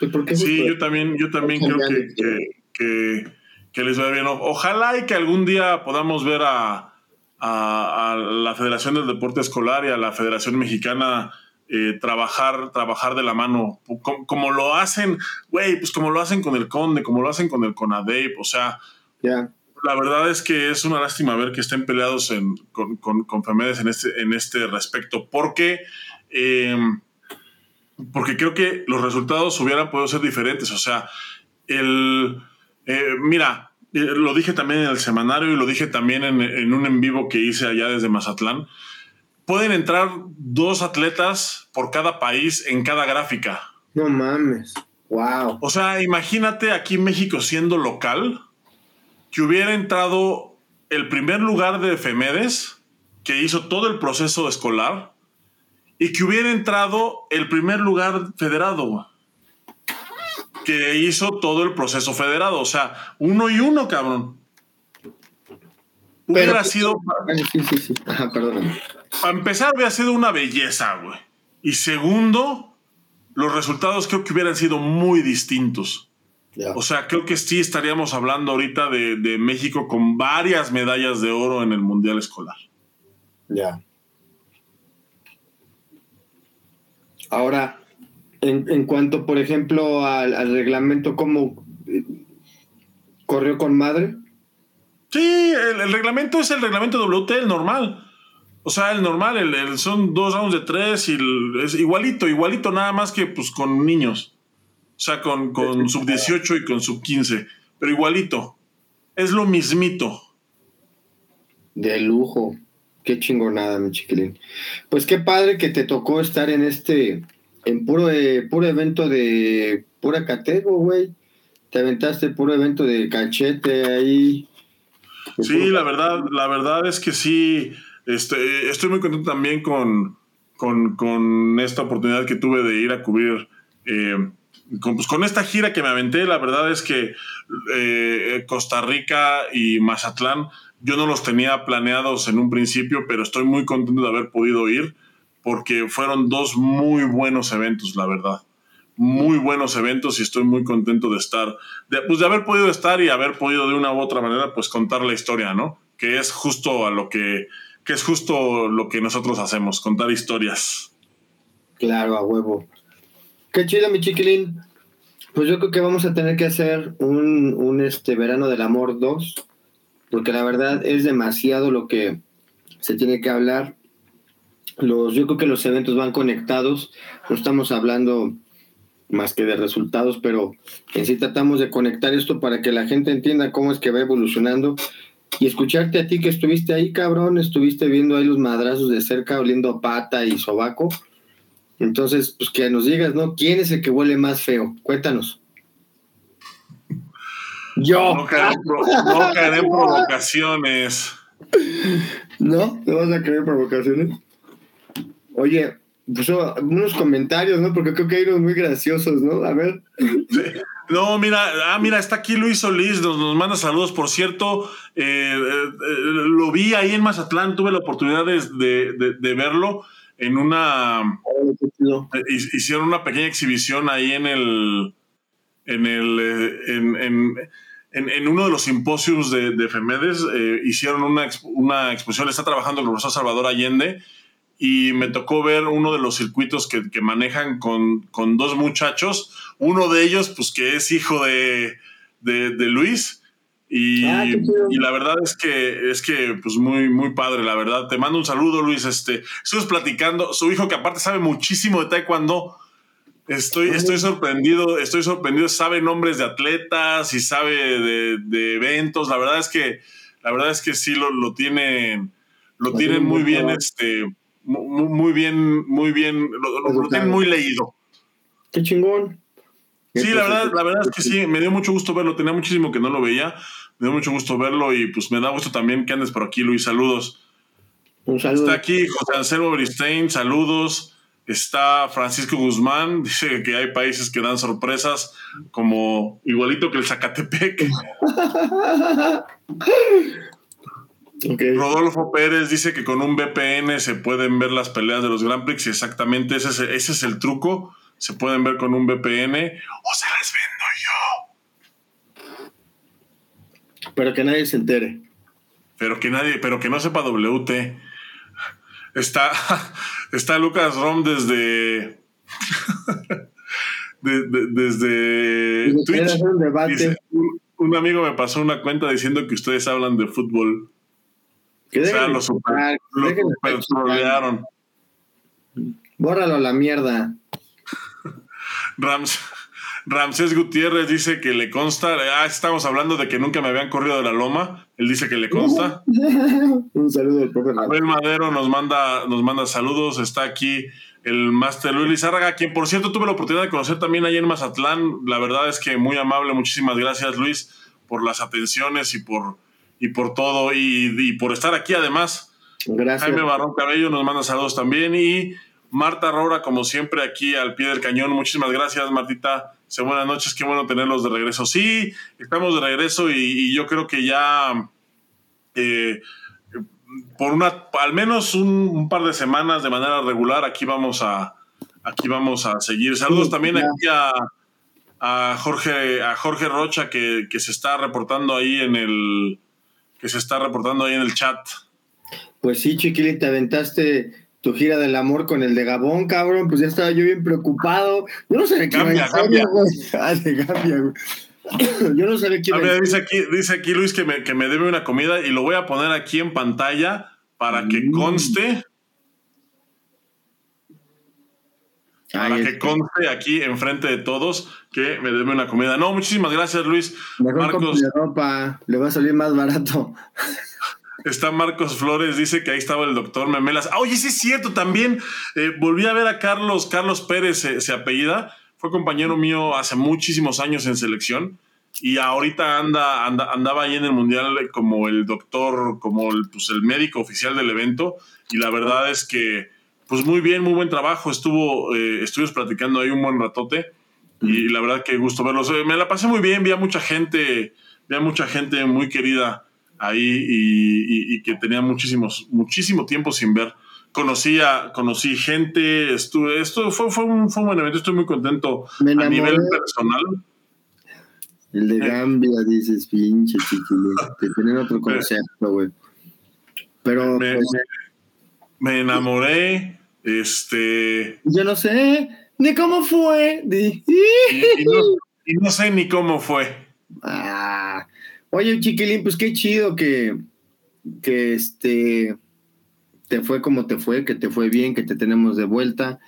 Pues, sí, yo también, yo también creo que, que, les va bien. Ojalá y que algún día podamos ver a, a, a la Federación del Deporte Escolar y a la Federación Mexicana eh, trabajar, trabajar de la mano, como, lo hacen, güey, pues como lo hacen con el Conde, como lo hacen con el Conadeip, o sea, la verdad es que es una lástima ver que estén peleados con, con, Femedes en este, en este respecto, porque, em, porque creo que los resultados hubieran podido ser diferentes, o sea, el, eh, mira, eh, lo dije también en el semanario y lo dije también en, en un en vivo que hice allá desde Mazatlán, pueden entrar dos atletas por cada país en cada gráfica. No mames. Wow. O sea, imagínate aquí México siendo local, que hubiera entrado el primer lugar de Femedes, que hizo todo el proceso escolar, y que hubiera entrado el primer lugar federado, que hizo todo el proceso federado. O sea, uno y uno, cabrón. Hubiera sido. Sí, sí, sí. Ajá, perdón. Para empezar, hubiera sido una belleza, güey. Y segundo, los resultados creo que hubieran sido muy distintos. O sea, creo que sí estaríamos hablando ahorita de, México con varias medallas de oro en el Mundial Escolar. Ya. Ahora, en, cuanto, por ejemplo, al, reglamento, ¿cómo eh, corrió con madre? Sí, el, reglamento es el reglamento WT, el normal. O sea, el normal, el, son dos rounds de tres y es igualito, igualito nada más que pues con niños. O sea, con, con sub 18 y con sub 15. Pero igualito. Es lo mismito. De lujo. Qué chingonada, mi chiquilín. Pues qué padre que te tocó estar en este, en puro, eh, puro evento de pura catego, güey. Te aventaste puro evento de cachete ahí. Sí, la verdad, la verdad es que sí este, estoy muy contento también con, con, esta oportunidad que tuve de ir a cubrir. Eh, pues, con, esta gira que me aventé, la verdad es que eh, Costa Rica y Mazatlán, yo no los tenía planeados en un principio, pero estoy muy contento de haber podido ir porque fueron dos muy buenos eventos, la verdad. Muy buenos eventos y estoy muy contento de estar, de, pues de haber podido estar y haber podido de una u otra manera pues contar la historia, ¿no? Que es justo a lo que que es justo lo que nosotros hacemos, contar historias. Claro, a huevo. Qué chido, mi chiquilín. Pues yo creo que vamos a tener que hacer un, un este verano del amor 2, porque la verdad es demasiado lo que se tiene que hablar. Los, yo creo que los eventos van conectados, no estamos hablando más que de resultados, pero en sí tratamos de conectar esto para que la gente entienda cómo es que va evolucionando y escucharte a ti que estuviste ahí, cabrón, estuviste viendo ahí los madrazos de cerca oliendo a pata y sobaco. Entonces, pues que nos digas, ¿no? ¿Quién es el que huele más feo? Cuéntanos. Yo. No caeré, en provocaciones. ¿No? ¿Te vas a caer en provocaciones? Oye, pues unos comentarios, ¿no? Porque creo que hay unos muy graciosos, ¿no? A ver. No, mira, ah, mira, está aquí Luis Solís, nos, manda saludos. Por cierto, eh, eh, lo vi ahí en Mazatlán, tuve la oportunidad de, verlo en una. Eh, hicieron una pequeña exhibición ahí en el. En el. En, uno de los simposios de, de FEMEDES, hicieron una, una exposición. Está trabajando el profesor Salvador Allende y me tocó ver uno de los circuitos que, manejan con, dos muchachos, uno de ellos pues que es hijo de, Luis. Y, ah, y, la verdad es que es que pues muy muy padre la verdad. Te mando un saludo Luis. Este estuvimos platicando. Su hijo que aparte sabe muchísimo de taekwondo. Estoy estoy sorprendido estoy sorprendido. Sabe nombres de atletas y sabe de, eventos. La verdad es que la verdad es que sí lo, lo tienen lo tienen muy bien este muy bien, muy bien, lo, tienen muy leído. Qué chingón. Sí, la verdad, la verdad es que sí, me dio mucho gusto verlo, tenía muchísimo que no lo veía, me dio mucho gusto verlo y pues me da gusto también que andes por aquí, Luis, saludos. Un saludo. Está aquí José Anselmo Bristein, saludos. Está Francisco Guzmán, [LAUGHS] dice que hay países que dan sorpresas, como igualito que el Zacatepec. [LAUGHS] Rodolfo Pérez dice que con un VPN se pueden ver las peleas de los Grand Prix y exactamente ese es, ese es el truco. Se pueden ver con un VPN o se las vendo yo. Pero que nadie se entere. Pero que nadie, pero que no sepa WT. Está, [LAUGHS] está Lucas Rom desde. [LAUGHS] desde Twitch. un amigo me pasó una cuenta diciendo que ustedes hablan de fútbol o sea, lo super, Bórralo a la mierda. Rams, Ramsés Gutiérrez dice que le consta. Ah, estamos hablando de que nunca me habían corrido de la loma. Él dice que le consta. [LAUGHS] Un saludo al profe Abel Madero nos manda, nos manda saludos. Está aquí el máster Luis Lizárraga, quien por cierto tuve la oportunidad de conocer también allí en Mazatlán. La verdad es que muy amable. Muchísimas gracias, Luis, por las atenciones y por y por todo y, por estar aquí además. Gracias. Jaime Barrón Cabello nos manda saludos también y Marta Rora, como siempre, aquí al pie del cañón. Muchísimas gracias, Martita. buenas noches, qué bueno tenerlos de regreso. Sí, estamos de regreso y, yo creo que ya eh, por una, al menos un, par de semanas de manera regular, aquí vamos a, aquí vamos a seguir. Saludos también aquí a, a, Jorge, a Jorge Rocha, que, que se está reportando ahí en el, que se está reportando ahí en el chat. Pues sí, Chiquilín, te aventaste tu gira del amor con el de Gabón, cabrón. Pues ya estaba yo bien preocupado. Yo no sabía quién era. [LAUGHS] Ah, de Gambia, [COUGHS] Yo no sabía quién era. Dice aquí, dice aquí Luis que me, que me debe una comida y lo voy a poner aquí en pantalla para que mm. conste. Para que conste aquí enfrente de todos que me debe una comida. No, muchísimas gracias, Luis. Marcos. ropa, le va a salir más barato. Está Marcos Flores, dice que ahí estaba el doctor Memelas. Ah, oye, sí es cierto, también eh, volví a ver a Carlos, Carlos Pérez se, apellida, fue compañero mío hace muchísimos años en selección y ahorita anda, andaba ahí en el Mundial como el doctor, como el, pues, el médico oficial del evento y la verdad es que, pues muy bien, muy buen trabajo, estuvo, eh, estuvimos platicando ahí un buen ratote y la verdad que gusto verlos. Me la pasé muy bien, vi a mucha gente, vi a mucha gente muy querida ahí y, que tenía muchísimos, muchísimo tiempo sin ver. Conocí, conocí gente, estuve, esto fue, fue, un, fue un buen evento, estoy muy contento a nivel personal. El de eh. Gambia, dices, pinche chiquilín, [LAUGHS] que tienen otro concepto, güey. Pero me, pues, me enamoré, este... Yo no sé, ni cómo fue. Y, no, sé ni cómo fue. Ah. Oye, chiquilín, pues qué chido que, que este te fue como te fue, que te fue bien, que te tenemos de vuelta.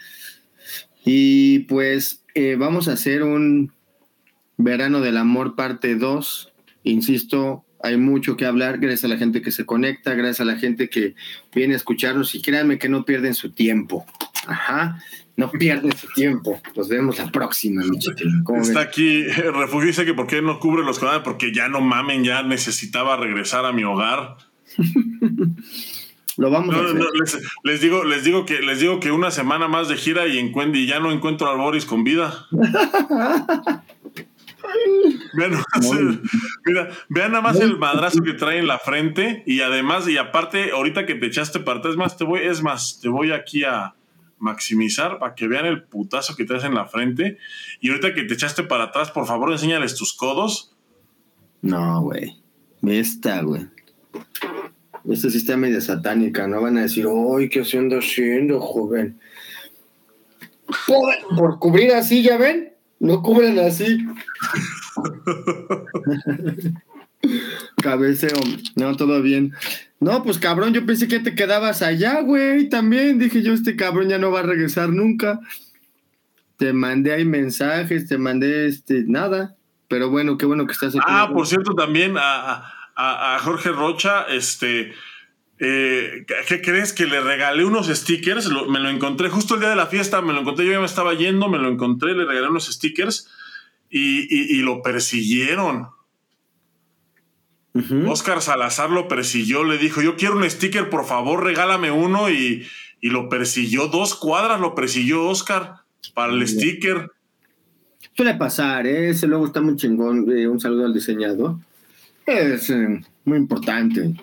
Y pues eh, vamos a hacer un Verano del Amor parte 2. Insisto, hay mucho que hablar, gracias a la gente que se conecta, gracias a la gente que viene a escucharnos y créanme que no pierden su tiempo. Ajá, no pierden su tiempo. Nos vemos la próxima, Está aquí, Refugio dice que por qué no cubre los canales, porque ya no mamen, ya necesitaba regresar a mi hogar. [LAUGHS] Lo vamos a hacer. les, digo, les digo que les digo que una semana más de gira y, y ya no encuentro a Boris con vida. [LAUGHS] vean, mira, vean nada más el madrazo que trae en la frente y además, y aparte, ahorita que te echaste para es más, te voy, es más, te voy aquí a maximizar para que vean el putazo que traes en la frente. Y ahorita que te echaste para atrás, por favor, enséñales tus codos. No, güey. Esta, güey. Esta sí está medio satánica, no van a decir, ¡ay, qué haciendo haciendo, joven! Por, cubrir así, ¿ya ven? No cubren así. Cabeceo. No, todo bien. No, pues cabrón, yo pensé que te quedabas allá, güey. También dije yo, este cabrón ya no va a regresar nunca. Te mandé ahí mensajes, te mandé este, nada. Pero bueno, qué bueno que estás aquí. Ah, por cierto, también a, a, Jorge Rocha, este, eh, ¿qué crees? Que le regalé unos stickers, me lo encontré justo el día de la fiesta, me lo encontré, yo ya me estaba yendo, me lo encontré, le regalé unos stickers y, lo persiguieron. Oscar Salazar lo persiguió, le dijo, yo quiero un sticker, por favor, regálame uno y, lo persiguió, dos cuadras lo persiguió Oscar para el sticker. Suele pasar, ¿eh? ese luego está muy chingón, eh, un saludo al diseñador. Es eh, muy importante.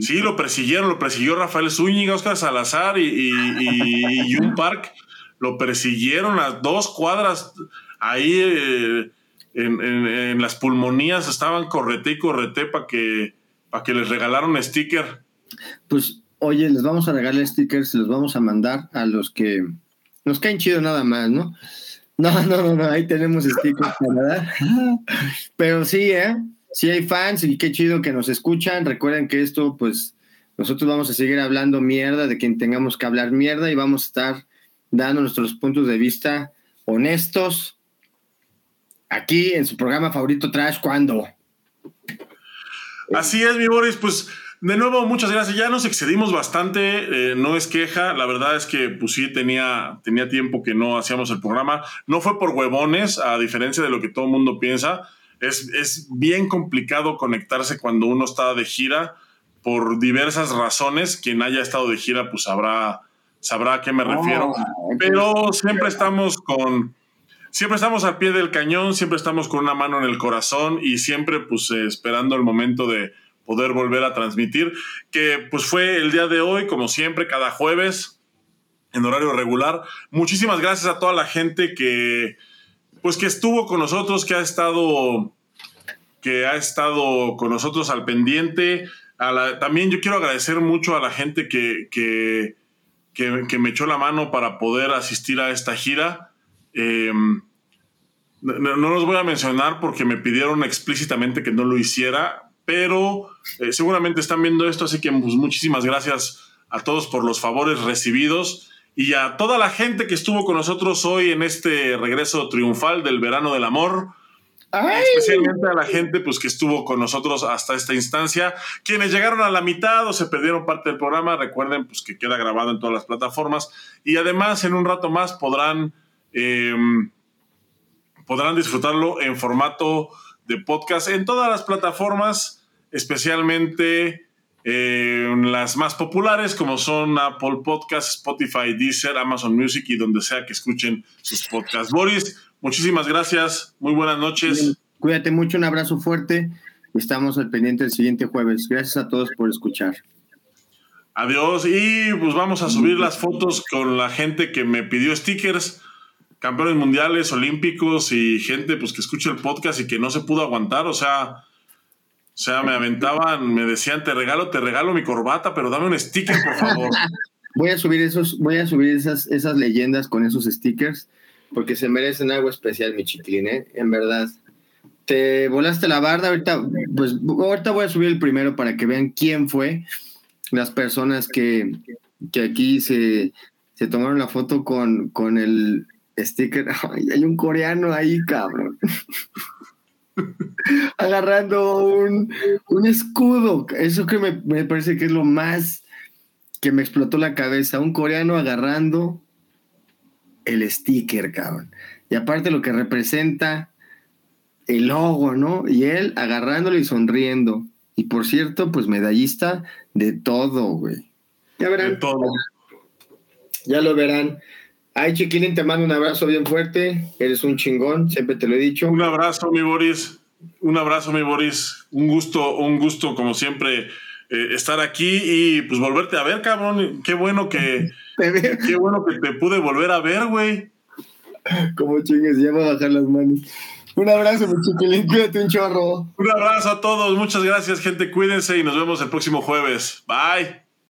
Sí, lo persiguieron, lo persiguió Rafael Zúñiga, Oscar Salazar y, y, un Park. Lo persiguieron a dos cuadras ahí eh, en, las pulmonías, estaban correte y correte para que, para que les regalaron sticker. Pues, oye, les vamos a regalar stickers, los vamos a mandar a los que nos caen chido nada más, ¿no? [LAUGHS] No, no, no, no, ahí tenemos stickers para [LAUGHS] Pero sí, ¿eh? Si hay fans y qué chido que nos escuchan. Recuerden que esto, pues, nosotros vamos a seguir hablando mierda de quien tengamos que hablar mierda y vamos a estar dando nuestros puntos de vista honestos aquí en su programa favorito Trash cuando. Así es, mi Boris, pues de nuevo, muchas gracias. Ya nos excedimos bastante, eh, no es queja. La verdad es que, pues sí, tenía, tenía tiempo que no hacíamos el programa. No fue por huevones, a diferencia de lo que todo el mundo piensa es, bien complicado conectarse cuando uno está de gira por diversas razones. Quien haya estado de gira, pues sabrá, sabrá a qué me refiero. Pero siempre estamos con. Siempre estamos al pie del cañón, siempre estamos con una mano en el corazón y siempre pues eh, esperando el momento de poder volver a transmitir, que pues fue el día de hoy, como siempre, cada jueves, en horario regular. Muchísimas gracias a toda la gente que, pues que estuvo con nosotros, que ha estado, que ha estado con nosotros al pendiente. también yo quiero agradecer mucho a la gente que, que, que, me echó la mano para poder asistir a esta gira. Em, no, los voy a mencionar porque me pidieron explícitamente que no lo hiciera, pero eh, seguramente están viendo esto, así que pues, muchísimas gracias a todos por los favores recibidos y a toda la gente que estuvo con nosotros hoy en este regreso triunfal del verano del amor. Especialmente a la gente pues, que estuvo con nosotros hasta esta instancia. Quienes llegaron a la mitad o se perdieron parte del programa, recuerden pues, que queda grabado en todas las plataformas. Y además, en un rato más podrán, em, podrán disfrutarlo en formato de podcast en todas las plataformas, especialmente eh, las más populares como son Apple Podcasts, Spotify, Deezer, Amazon Music y donde sea que escuchen sus podcasts. Boris, muchísimas gracias, muy buenas noches. Cuídate mucho, un abrazo fuerte. Estamos al pendiente el siguiente jueves. Gracias a todos por escuchar. Adiós y pues vamos a subir las fotos con la gente que me pidió stickers, campeones mundiales, olímpicos y gente pues que escucha el podcast y que no se pudo aguantar, o sea, o sea, me aventaban, me decían, te regalo, te regalo mi corbata, pero dame un sticker, por favor. [LAUGHS] voy a subir esos, voy a subir esas, esas leyendas con esos stickers, porque se merecen algo especial, mi chiquilín, ¿eh? En verdad. Te volaste la barda, ahorita, pues ahorita voy a subir el primero para que vean quién fue las personas que, que aquí se, se tomaron la foto con, con el sticker. [LAUGHS] hay un coreano ahí, cabrón. [LAUGHS] [LAUGHS] Agarrando un, un, escudo. Eso que me, me parece que es lo más que me explotó la cabeza. Un coreano agarrando el sticker, cabrón. Y aparte lo que representa el logo, ¿no? Y él agarrándolo y sonriendo. Y por cierto, pues medallista de todo, güey. Ya verán. De todo. Ya lo verán. Ay, Chiquilín, te mando un abrazo bien fuerte. Eres un chingón, siempre te lo he dicho. Un abrazo, mi Boris. Un abrazo, mi Boris. Un gusto, un gusto, como siempre, eh, estar aquí y pues volverte a ver, cabrón. Qué bueno que. [LAUGHS] qué bueno que te pude volver a ver, güey. Como chingues, ya voy a bajar las manos. Un abrazo, mi chiquilín. Cuídate un chorro. Un abrazo a todos. Muchas gracias, gente. Cuídense y nos vemos el próximo jueves. Bye.